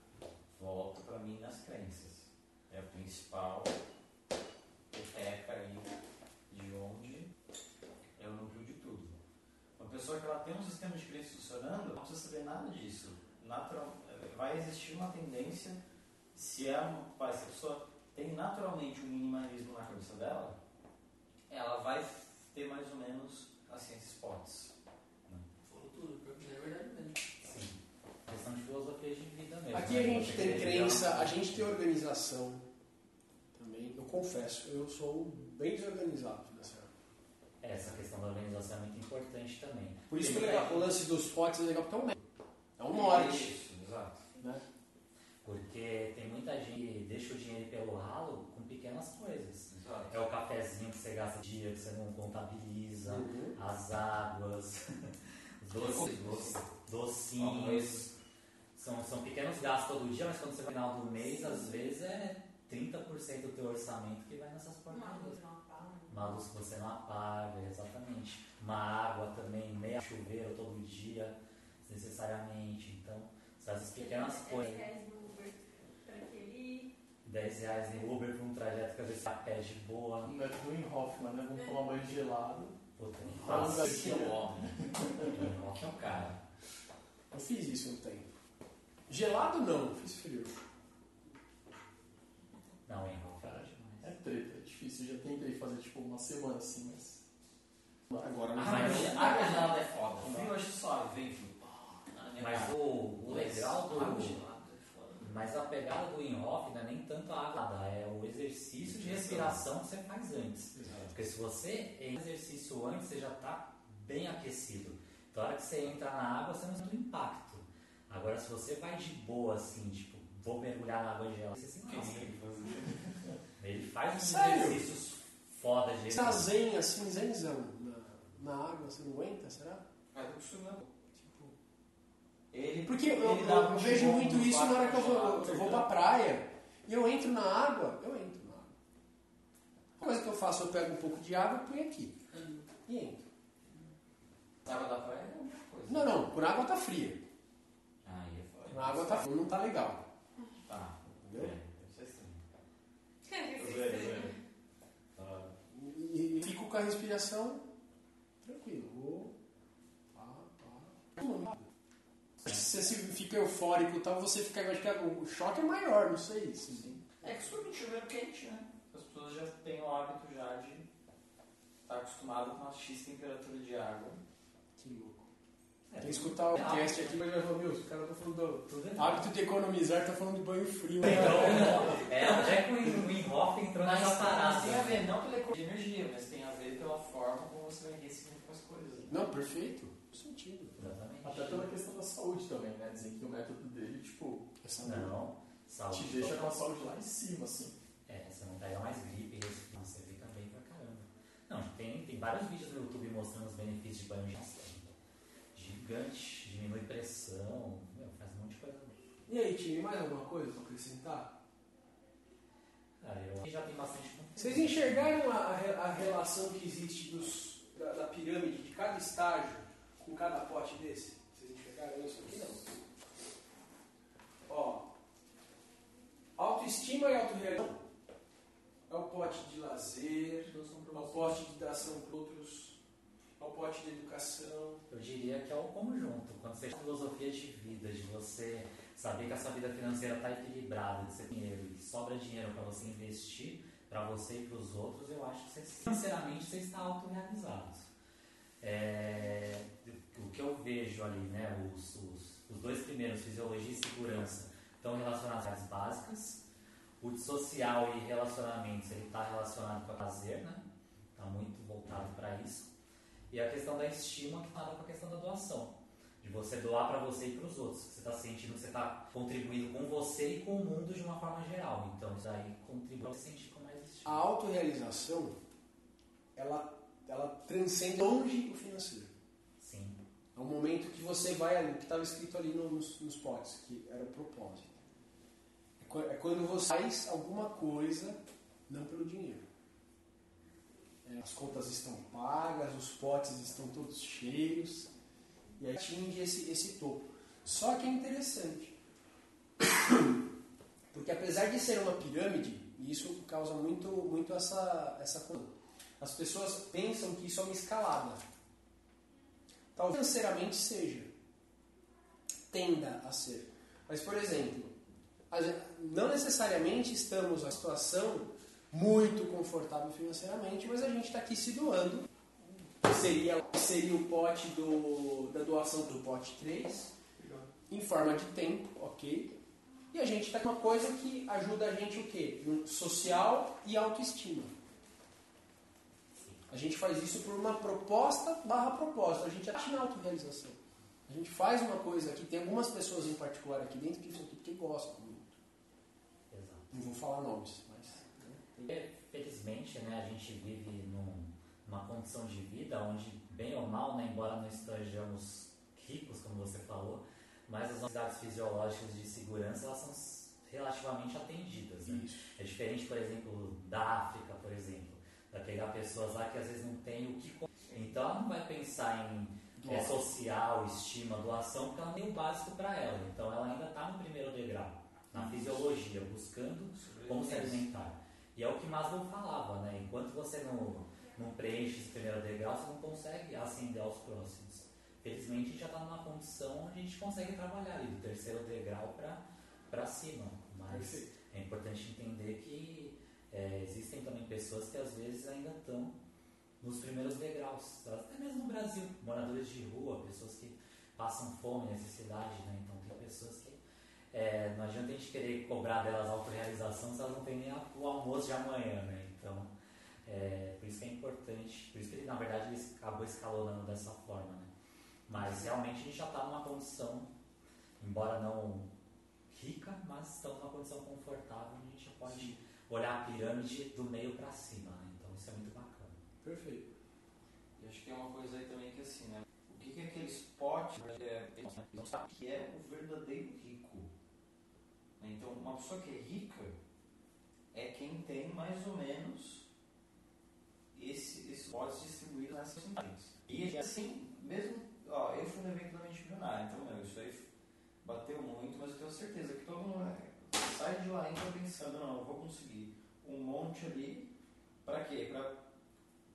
Volta pra mim nas crenças. É a principal peteca aí de onde é o núcleo de tudo. Uma pessoa que ela tem um sistema de crenças funcionando, não precisa saber nada disso. Natural, vai existir uma tendência, se, é se a pessoa tem naturalmente um minimalismo na cabeça dela, ela vai ter mais ou menos assim esses potes. falou tudo, é verdade mesmo. Sim. Questão de filosofia de vida mesmo. Aqui né? a gente Você tem crença, a gente tem organização também. Eu confesso, eu sou bem desorganizado nessa. É, Essa questão da organização é muito importante também. Por isso que legal- o lance dos potes é legal porque é um método. É um Isso, norte. exato. Né? Porque tem muita gente que deixa o dinheiro pelo ralo com pequenas coisas. Exato. É o cafezinho que você gasta dia, que você não contabiliza, Uhum. as águas, os *laughs* doces, doce- docinhos. São, são pequenos gastos todo dia, mas quando você vai no final do mês, às vezes é 30% do teu orçamento que vai nessas Uma porcarias. apaga. Uma luz que você não apaga, exatamente. Uma água também, meia chuveiro todo dia, necessariamente. Então, são essas pequenas Dez coisas. reais no Uber pra aquele. 10 reais em Uber para um trajeto que às vezes você pede de boa. O método em Hoffman, né? Vamos tomar banho gelado. Puta, um nossa, gatinho. é o homem. que é um cara. Eu fiz isso um tempo. Gelado não, fiz frio. Não, em Hoff Cara, era É demais. treta, é difícil. Eu já tentei fazer tipo uma semana assim, mas. Agora não Ah, vai. mas água gelada é foda. Frio eu acho suave, vem minha Mas o, o legal do. Água gelada é foda. Mas a pegada do in-off não é nem tanto a água, é o exercício de respiração que você faz antes. Porque se você em exercício antes, você já está bem aquecido. Então, a hora que você entra na água, você não sente o impacto. Agora, se você vai de boa, assim, tipo, vou mergulhar na água gelada, você sente não. Ele faz uns Sério? exercícios foda de Você tá zen assim, zenzão. Na, na água, você não aguenta, será? Vai acostumando. Ele, Porque eu, ele eu- dá eu um vejo muito isso na hora que eu vou, eu vou pra praia e eu entro na água, eu entro na água. A coisa que eu faço, eu pego um pouco de água e ponho aqui. E entro. A água da praia é outra coisa. Não, não, por água tá fria. Aí é foda. Por água tá fria, não tá legal. Tá. Entendeu? É, isso é estranho. E, e fico com a respiração tranquilo. Vou. Pá, pá. Se você fica eufórico e tal, você fica. Acho que o choque é maior, não sei. Se, É que super chuveiro quente, né? As pessoas já têm o hábito já de estar acostumado com uma X temperatura de água. que louco. Tem que escutar o cast aqui, mas vai falar, meu, os caras estão falando do hábito de economizar, tá falando de banho frio. né? Então, é, onde é que o in-off entrou Mas nessa parada? tem a ver não pela economia de energia, mas tem a ver pela forma como você vai ressignificar as coisas. Não, perfeito. Sentido. Exatamente. Até pela questão da saúde também, né? Dizem que o método dele, tipo, Essa Não, saúde. te deixa com a saúde lá em cima, assim. É, você não pega mais gripe, você fica bem pra caramba. Não, tem vários vídeos no YouTube mostrando os benefícios de banho de ação. Gigante, diminui pressão, meu, faz um monte de coisa. E aí, time, mais alguma coisa para acrescentar? Cara, eu acho que já tem bastante. Vocês enxergaram a, a- a relação que existe dos, da, da pirâmide de cada estágio com cada pote desse? Vocês enxergaram isso aqui? Não. Ó, autoestima e autorrealização é o pote de lazer, é o pote de dar ação para outros, é o pote de educação. Eu diria que é o conjunto. Quando você tem filosofia de vida, de você saber que a sua vida financeira está equilibrada, de ser dinheiro e sobra dinheiro para você investir, para você e para os outros, eu acho que você, sinceramente você está autorrealizado. É, o que eu vejo ali, né, os, os, os dois primeiros, fisiologia e segurança, estão relacionados às básicas. O de social e relacionamentos, ele está relacionado com o prazer, né? Está muito voltado para isso. E a questão da estima que fala com a questão da doação. De você doar para você e para os outros. Você está sentindo que você está contribuindo com você e com o mundo de uma forma geral. Então isso aí contribui para você sentir com mais A estima. autorrealização, ela, ela transcende longe o financeiro. Sim. É um momento que você vai ali, que estava escrito ali no- nos, nos potes, que era o propósito. É É quando você faz alguma coisa, não pelo dinheiro. É, as contas estão pagas, os potes estão todos cheios, e aí atinge esse, esse topo. Só que é interessante, *coughs* porque apesar de ser uma pirâmide, e isso causa muito, muito essa, essa coisa, as pessoas pensam que isso é uma escalada. Talvez financeiramente seja. Tenda a ser. Mas, por exemplo, não necessariamente estamos numa situação muito confortável financeiramente, mas a gente está aqui se doando. Seria, seria o pote do, da doação do pote 3, em forma de tempo, ok? E a gente está com uma coisa que ajuda a gente o quê? Social e autoestima. A gente faz isso por uma proposta barra proposta. A gente acha na autorrealização. A gente faz uma coisa aqui, tem algumas pessoas em particular aqui dentro que, que, que gostam muito. Exato. Não vou falar nomes, mas. né, É, Felizmente, né, a gente vive num- numa condição de vida onde, bem ou mal, né, embora não estejamos ricos, como você falou, mas as necessidades fisiológicas de segurança elas são relativamente atendidas. Né? Isso. É diferente, por exemplo, da África, por exemplo, da pegar pessoas lá que às vezes não têm o que comer. Então ela não vai pensar em é, social, estima, doação, porque ela tem o básico para ela. Então ela ainda está no primeiro degrau, na fisiologia, buscando como se alimentar. E é o que Maslow falava, né? Enquanto você não, não preenche esse primeiro degrau, você não consegue ascender aos próximos. Felizmente a gente já está numa condição onde a gente consegue trabalhar ali do terceiro degrau para cima. Mas Perfeito. é importante entender que é, existem também pessoas que às vezes ainda estão nos primeiros degraus, até mesmo no Brasil, moradores de rua, pessoas que passam fome, necessidade, né? Então tem pessoas que é, não adianta a gente querer cobrar delas autorrealização se elas não têm nem o almoço de amanhã, né? Então, é, por isso que é importante, por isso que na verdade ele acabou escalonando dessa forma, né? Mas realmente a gente já está numa condição, embora não rica, mas estamos numa condição confortável a gente já pode olhar a pirâmide do meio para cima, né? Então isso é muito bacana. Perfeito. E acho que tem uma coisa aí também que assim, né? O que, que é aquele spot é, não sabe que é o verdadeiro rico. Né? Então, uma pessoa que é rica é quem tem mais ou menos esse, esses spots distribuídos nessas imagens. E assim, mesmo, ó, eu fui no evento da mente milionária, então, meu, isso aí bateu muito, mas eu tenho certeza que todo mundo é, sai de lá ainda pensando, não, eu vou conseguir um monte ali, pra quê?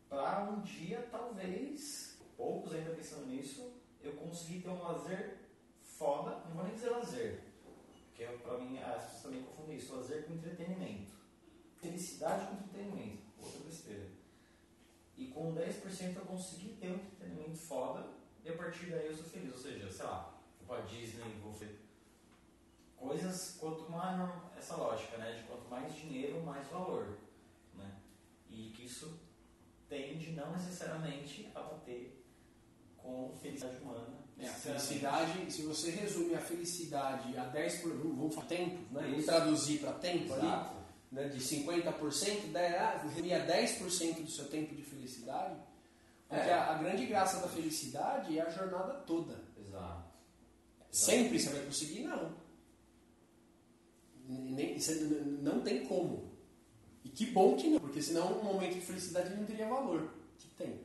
Para um dia, talvez, poucos ainda pensando nisso, eu conseguir ter um lazer foda, não vou nem dizer lazer, porque para mim as pessoas também confundem isso, lazer com entretenimento. Felicidade com entretenimento, outra besteira. E com 10% eu consegui ter um entretenimento foda, e a partir daí eu sou feliz. Ou seja, sei lá, vou pra Disney, vou quanto mais, essa lógica, né, de quanto mais dinheiro, mais valor, né. E que isso tende não necessariamente a bater com felicidade humana. É, a felicidade, se você resume a felicidade a 10%, por, vamos falar tempo, né? Vamos traduzir para tempo ali, Exato. né? de 50%, dez- ah, resumir a 10% do seu tempo de felicidade, Porque É. a, a grande graça da felicidade é a jornada toda. Exato. Sempre você vai conseguir? Não. Nem, n- não tem como. E que bom que não, porque senão um momento de felicidade não teria valor. Que tem.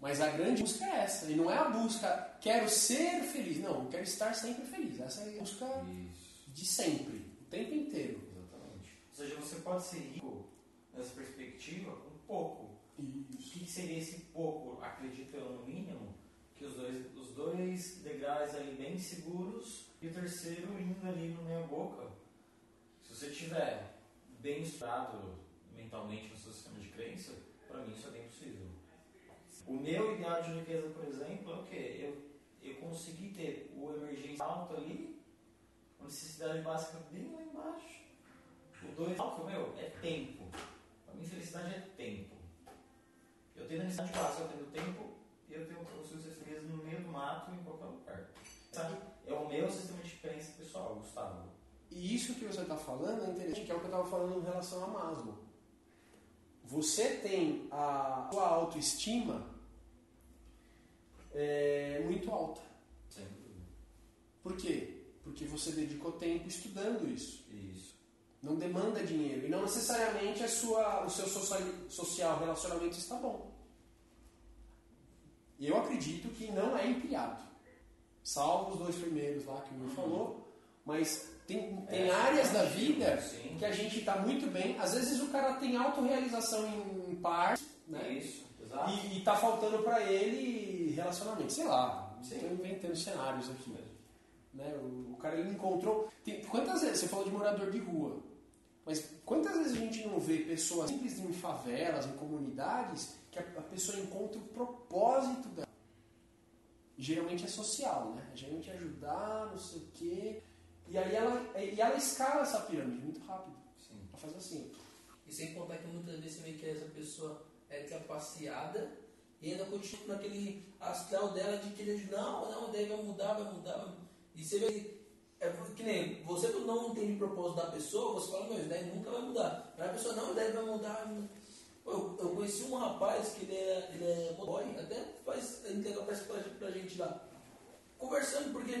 Mas a grande busca é essa. E não é a busca, quero ser feliz. Não, eu quero estar sempre feliz. Essa é a busca Isso. de sempre, o tempo inteiro. Exatamente. Ou seja, você pode ser rico nessa perspectiva com pouco. O que que seria esse pouco? Acredito eu, no mínimo, que os dois, os dois degraus ali bem seguros e o terceiro indo ali no meia boca. Você tiver bem estruturado mentalmente no seu sistema de crença, para mim isso é bem possível. O meu ideal de riqueza, por exemplo, é o quê? Eu, eu consegui ter o emergência alto ali, a necessidade básica bem lá embaixo. O dois alto, meu, é tempo. Para mim, felicidade é tempo. Eu tenho a necessidade básica, eu tenho tempo e eu tenho eu consigo ser no meio do mato, em qualquer lugar. Sabe? É o meu sistema de crença pessoal, Gustavo. E isso que você está falando é interessante, que é o que eu estava falando em relação a Maslow. Você tem a sua autoestima é, muito alta. Sem dúvida. Por quê? Porque você dedicou tempo estudando isso. Isso. Não demanda dinheiro. E não necessariamente a sua, o seu social, social relacionamento está bom. E eu acredito que não é empilhado. Salvo os dois primeiros lá que o Will falou. Mas tem, tem É, áreas da vida Sim. que a gente está muito bem. Às vezes o cara tem autorrealização em partes, né? Isso, exato. E, e tá faltando para ele relacionamento. Sei lá, Sim. estou inventando cenários aqui. Né? O, o cara ele encontrou. Tem, quantas vezes você falou de morador de rua? Mas quantas vezes a gente não vê pessoas simples em favelas, em comunidades, que a, a pessoa encontra o propósito dela? Geralmente é social, né? Geralmente é ajudar, não sei o quê. E aí ela, e ela escala essa pirâmide muito rápido. Sim. Ela faz assim. E sem contar que muitas vezes você vê que essa pessoa é trapaceada e ainda continua naquele astral dela de querer, não, não, daí vai mudar, vai mudar. vai- E você vê que, é que nem você quando não entende o propósito da pessoa, você fala, meu, daí nunca vai mudar. Mas a pessoa, não, daí vai mudar. vai mudar. Pô, Eu, eu conheci um rapaz que ele é, ele é motoboy, até faz entrega pra, pra, pra gente lá. Conversando, porque,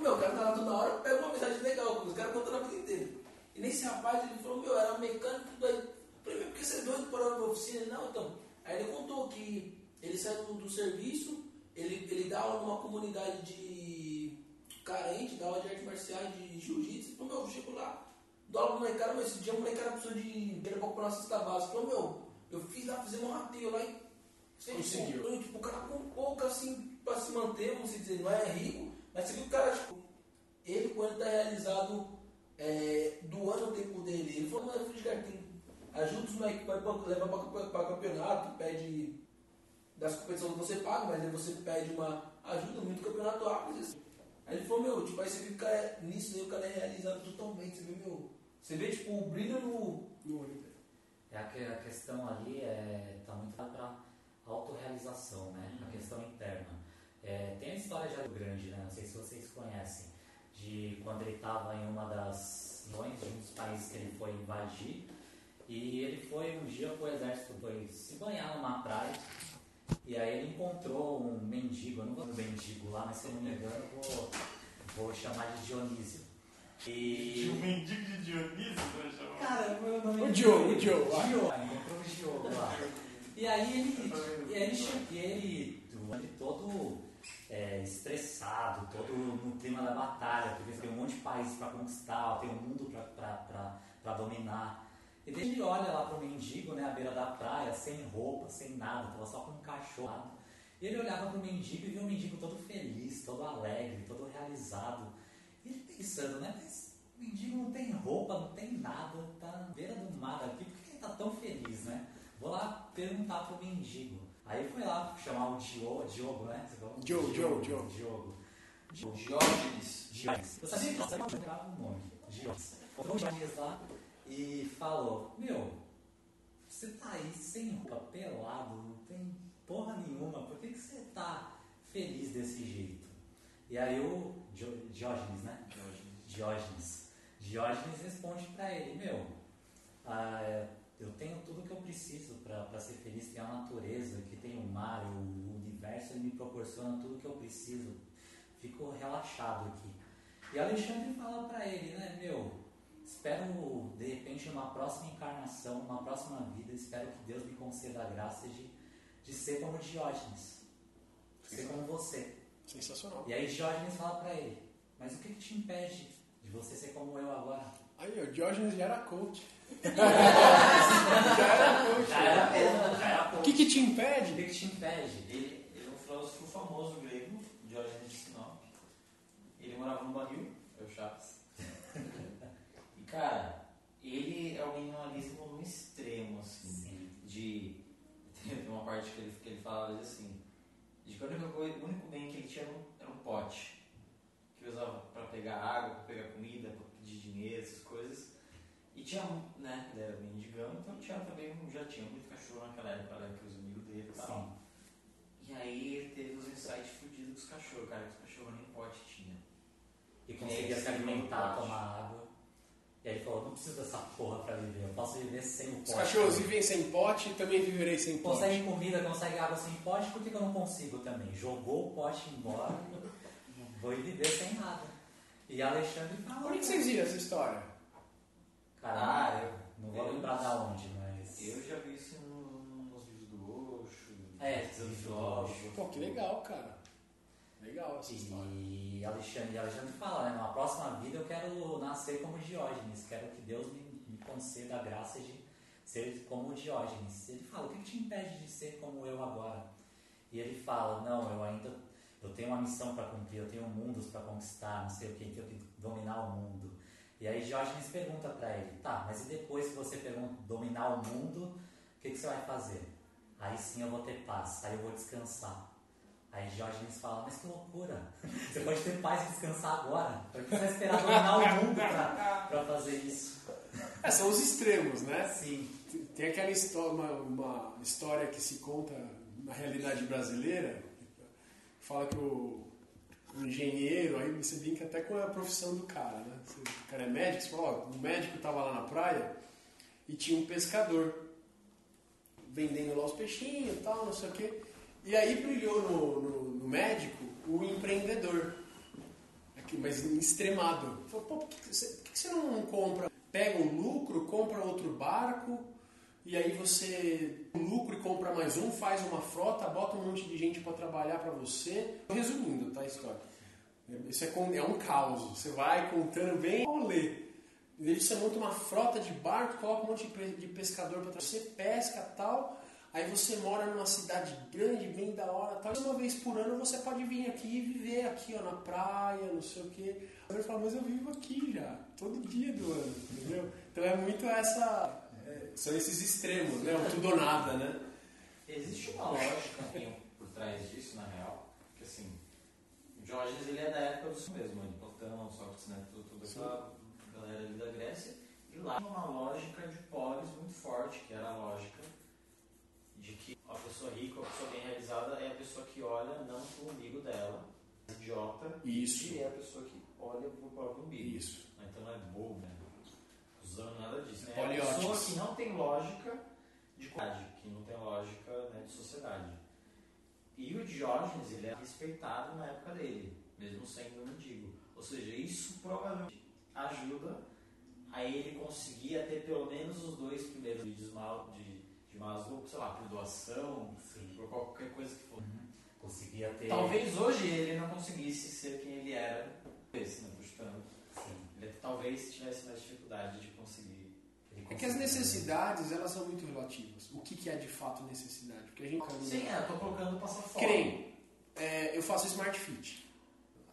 meu, o cara tá lá toda hora, pega uma mensagem legal, os caras contando a vida inteira. E nesse rapaz ele falou, meu, era mecânico, tudo aí. Falei, meu, por que você é doido por hora na oficina? Não, então. Aí ele contou que ele saiu do, do serviço, ele, ele dá aula numa comunidade de carente, dá aula de artes marciais, de jiu-jitsu. Ele falou, meu, eu chego lá, dou aula pro molecada, mas esse dia o molecada precisou de dinheiro pra comprar uma cesta básica. Falou, meu, eu fiz lá, fizemos um rateio lá e Conseguiu. Tipo, o cara com pouco assim pra se manter, vamos dizer, não é rico, mas você viu o cara, tipo, ele quando tá realizado é, doando o tempo dele, ele falou, mano, Feliz tem ajuda os moleques, vai pra- leva pra, pra campeonato, pede das competições que você paga, mas aí você pede uma ajuda, muito campeonato ápice, assim. Aí ele falou, meu, tipo, aí você viu que o cara é, nisso aí o cara é realizado totalmente, você vê, meu, você vê, tipo, o brilho no, No olho dele. É a, que- a questão ali é tá muito para autorrealização, né? A questão interna. É, tem a história de Algo Grande, né? Não sei se vocês conhecem, de quando ele estava em uma das regiões de um dos países que ele foi invadir e ele foi um dia pro exército foi se banhar numa praia e aí ele encontrou um mendigo, eu não vou dizer mendigo lá, mas se eu não me engano vou, vou chamar de Dionísio. E mendigo de Dionísio, vai chamar. Cara, meu nome O é Diogo, o Diogo, vai. Diogo. Ah, encontrou o Diogo lá. E aí ele, e ele, che- e ele, ele todo é, estressado, todo no clima da batalha, porque tem um monte de país para conquistar, tem um mundo para dominar. E daí ele olha lá pro mendigo, né, à beira da praia, sem roupa, sem nada, tava só com um cachorro. E ele olhava pro mendigo e via o mendigo todo feliz, todo alegre, todo realizado. E ele pensando, né, mas o mendigo não tem roupa, não tem nada, tá na beira do mar aqui, por que ele tá tão feliz, né? Vou lá perguntar pro mendigo. Aí foi lá chamar o Diogo, Diogo né? Você falou? Diogo, Diogo, Diogo. Diogo. Diógenes. Diogenes. Eu sabia que você não lembrava o nome. Diogenes. Encontrou o Diogenes lá e falou, meu, você tá aí sem roupa, pelado, não tem porra nenhuma, por que, que você tá feliz desse jeito? E aí o Diógenes, né? Diógenes. Diógenes responde para ele, meu, ah, eu tenho tudo que eu preciso para ser feliz, tem a natureza, que tem o mar, o universo, me proporciona tudo que eu preciso. Fico relaxado aqui. E Alexandre fala para ele, né, meu, espero de repente numa próxima encarnação, numa próxima vida, espero que Deus me conceda a graça de, de ser como Diógenes, ser como você. Sensacional. E aí Diógenes fala para ele, mas o que, que te impede de você ser como eu agora? Aí, o Diógenes já era coach. Já era mesmo, já era O que, que te O impede? que, que te impede? Ele, ele é um filósofo famoso grego, Diógenes de Sinop. Ele morava num barril, é o Chaves. e cara, ele é o minimalismo no extremo, assim. De. Teve uma parte que ele, que ele falava assim: de que única coisa- o único bem que ele tinha era um, era um pote. Que usava pra pegar água, pra pegar comida, pra dinheiro, essas coisas. E tinha, né, ele era mendigão, então tinha também, já tinha muito cachorro naquela época, né, que os amigos dele e tal. E aí ele teve os insights fudidos dos cachorros, cara, que os cachorros nem pote tinha. E conseguia se alimentar, tomar água. E aí ele falou, não preciso dessa porra pra viver, eu posso viver sem o pote. Os cachorros vivem sem pote, também viverei sem pote. Consegue comida, consegue água sem pote, por que, que eu não consigo também? Jogou o pote embora, *laughs* vou viver sem nada. E Alexandre fala. Por que vocês viram essa história? Cara, Ah, eu- não vou lembrar da onde, mas. Eu já vi isso no- nos vídeos do Osho, É, dos do filósofos. Pô, que legal, cara. Legal essa história. E Alexandre, e Alexandre fala, né? Na próxima vida eu quero nascer como Diógenes, quero que Deus me, me conceda a graça de ser como Diógenes. Ele fala, o que, que te impede de ser como eu agora? E ele fala, não, eu ainda eu tenho uma missão para cumprir, eu tenho mundos para conquistar, não sei o que, tenho que dominar o mundo. E aí Diógenes pergunta para ele, tá, mas e depois que você pergunta, dominar o mundo, o que, que você vai fazer? Aí sim eu vou ter paz, aí eu vou descansar. Aí Diógenes fala, mas que loucura! *laughs* Você pode ter paz e descansar agora. Por que você vai esperar dominar o mundo pra fazer isso? É, são os extremos, né? Sim. Tem aquela história, uma, uma história que se conta na realidade brasileira, fala que o, o engenheiro, aí você brinca até com a profissão do cara, né? O cara é médico, você fala, ó, o médico estava lá na praia e tinha um pescador vendendo lá os peixinhos e tal, não sei o quê. E aí brilhou no, no, no médico o empreendedor, aqui, mas extremado. Falou, pô, por que, você, por que você não compra, pega o lucro, compra outro barco, e aí você o lucro e compra mais um, faz uma frota, bota um monte de gente para trabalhar para você. Resumindo, tá a história. Isso é, é um caos. Você vai contando bem rolê. E aí você monta uma frota de barco, coloca um monte de pe- de pescador para você pesca tal. Aí você mora numa cidade grande, bem da hora tal. Uma vez por ano você pode vir aqui e viver aqui, ó, na praia, não sei o quê. Aí eu mas eu vivo aqui já, todo dia do ano, entendeu? Então é muito essa. É, são esses extremos, né? O tudo ou nada, né? Existe uma lógica assim, por trás disso, na real, que assim, o Diógenes ele é da época do mesmo, de Platão, Sócrates, né, toda, toda aquela galera ali da Grécia, e lá tinha uma lógica de polis muito forte, que era a lógica de que a pessoa rica, a pessoa bem realizada é a pessoa que olha não pro umbigo dela, idiota, Isso. e é a pessoa que olha pro próprio umbigo. Isso. Então não é bobo, né? Usando nada disso. Né? É Poliótis. a pessoa que não tem lógica de que não tem lógica né, de sociedade. E o Diógenes, ele é respeitado na época dele, mesmo sendo um mendigo. Ou seja, isso provavelmente ajuda a ele conseguir ter pelo menos os dois primeiros vídeos mal, de, de Maslow, sei lá, por doação, Sim. por qualquer coisa que for. Conseguia ter. Talvez hoje ele não conseguisse ser quem ele era, esse, né, puxando. Sim. Talvez tivesse mais dificuldade de conseguir. É que as necessidades, elas são muito relativas. O que, que é de fato necessidade? Porque a gente... Sim, é, eu tô colocando passar. Que nem, é, eu faço Smart Fit.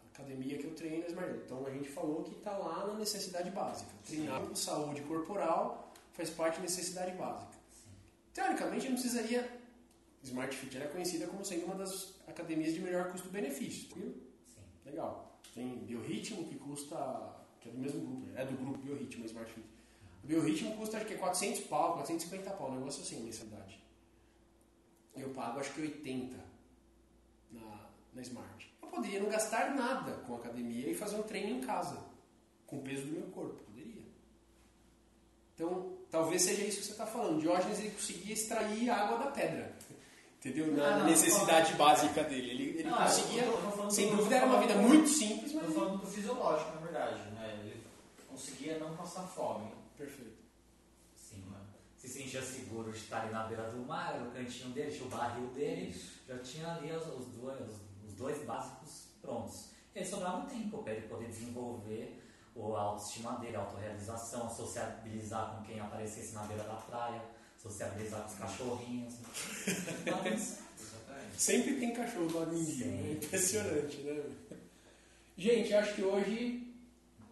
A academia que eu treino é Smart Fit. Então a gente falou que está lá na necessidade básica. Treinar com saúde corporal faz parte da necessidade básica. Teoricamente eu não precisaria... Smart Fit era conhecida como sendo uma das academias de melhor custo-benefício. Sim. Legal. Tem Biorritmo que custa... Que é do mesmo grupo, né? é do grupo Biorritmo, Smart Fit. O Biorritmo custa acho que é 400 pau, 450 pau, um negócio assim, mensalidade. Eu pago acho que 80 na, na Smart. Eu poderia não gastar nada com a academia e fazer um treino em casa, com o peso do meu corpo. Poderia. Então, talvez seja isso que você está falando. Diógenes ele conseguia extrair a água da pedra. Entendeu? Na Ah, não, necessidade básica dele. Ele, ele Não, conseguia. tô falando Sem dúvida era uma vida muito simples, Eu mas. tô falando do fisiológico, na verdade, né? Conseguia não passar fome. Perfeito. Sim, mano. Se sentia seguro de estar ali na beira do mar, no cantinho dele, tinha o barril dele, já tinha ali os, os dois, os dois básicos prontos. E aí sobrava tempo para ele poder desenvolver o- a autoestima dele, a autorrealização, sociabilizar com quem aparecesse na beira da praia, sociabilizar com os cachorrinhos. Tá. Sempre tem cachorro lá no. Sempre. É impressionante, né? Gente, acho que hoje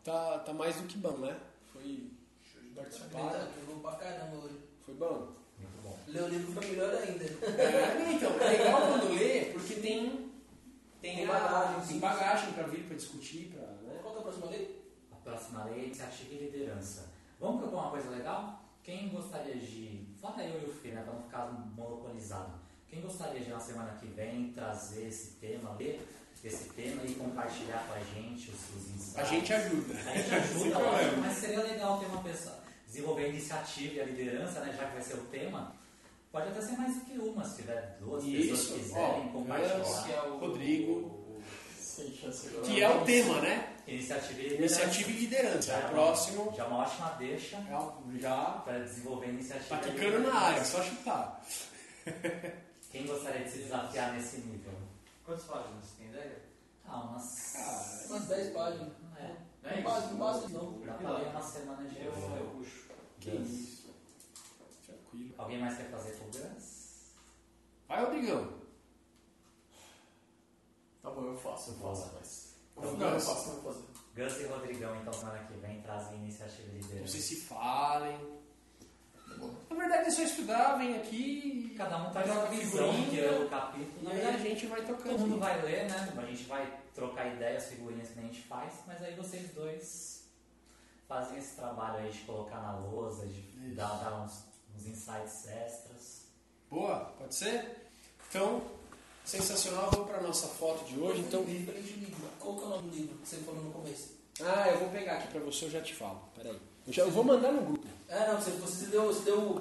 tá, tá mais do que bom, né? Foi show de participar. Tá, jogou pra caramba hoje. Foi bom. Muito bom. Ler o livro foi melhor ainda. É, então, é legal quando lê, porque tem, tem, Tem bagagem, tem bagagem pra vir, pra discutir, pra. Né? Qual que é a próxima lei? A próxima lei é iniciativa e liderança. Vamos propor uma coisa legal? Quem gostaria de. Fala eu e o Fih, né? Pra não ficar monopolizado. Quem gostaria de na semana que vem trazer esse tema, ler esse tema e compartilhar com a gente os, os insights? A gente ajuda. A gente ajuda, mas seria legal ter uma pessoa, desenvolver a iniciativa e a liderança, né, já que vai ser o tema. Pode até ser mais do que uma, se tiver duas Isso, pessoas que quiserem ó, compartilhar. Que é o, Rodrigo. o-. Que é o tema, né? Iniciativa e liderança. Iniciativa e liderança. Já é O uma- próximo Já é uma ótima deixa é, já para desenvolver a iniciativa. tá quicando na área, só chutar. Quem gostaria de se desafiar nesse nível? Quantas páginas? Tem ideia? Ah, umas. Cara, Umas 10 páginas. É, Não é Não basta, não basta isso? não. dá pra ler uma semana de Eu, eu puxo. que isso. Tranquilo. Alguém mais quer fazer Gans? Vai, Rodrigão. Tá bom, eu faço, eu faço, mas. Então, Não, eu Gus. faço, não vou fazer. Gans e Rodrigão, então, semana que vem, trazem iniciativa e liderança. Vocês se falem. Na verdade é só estudar, vem aqui. Cada um traz uma visão que é o capítulo. E aí a gente vai todo tocando. mundo vai ler, né? A gente vai trocar ideias, figurinhas que a gente faz, mas aí vocês dois fazem esse trabalho aí de colocar na lousa, de Isso. dar, dar uns, uns insights extras. Boa, pode ser? Então, sensacional. Vamos para nossa foto de hoje. Então, livro, livro. Qual que é o nome do livro que você falou no começo? ah, eu vou pegar aqui para você, eu já te falo. Peraí. Eu, já, eu vou mandar no grupo. Ah, não, você, você deu, você deu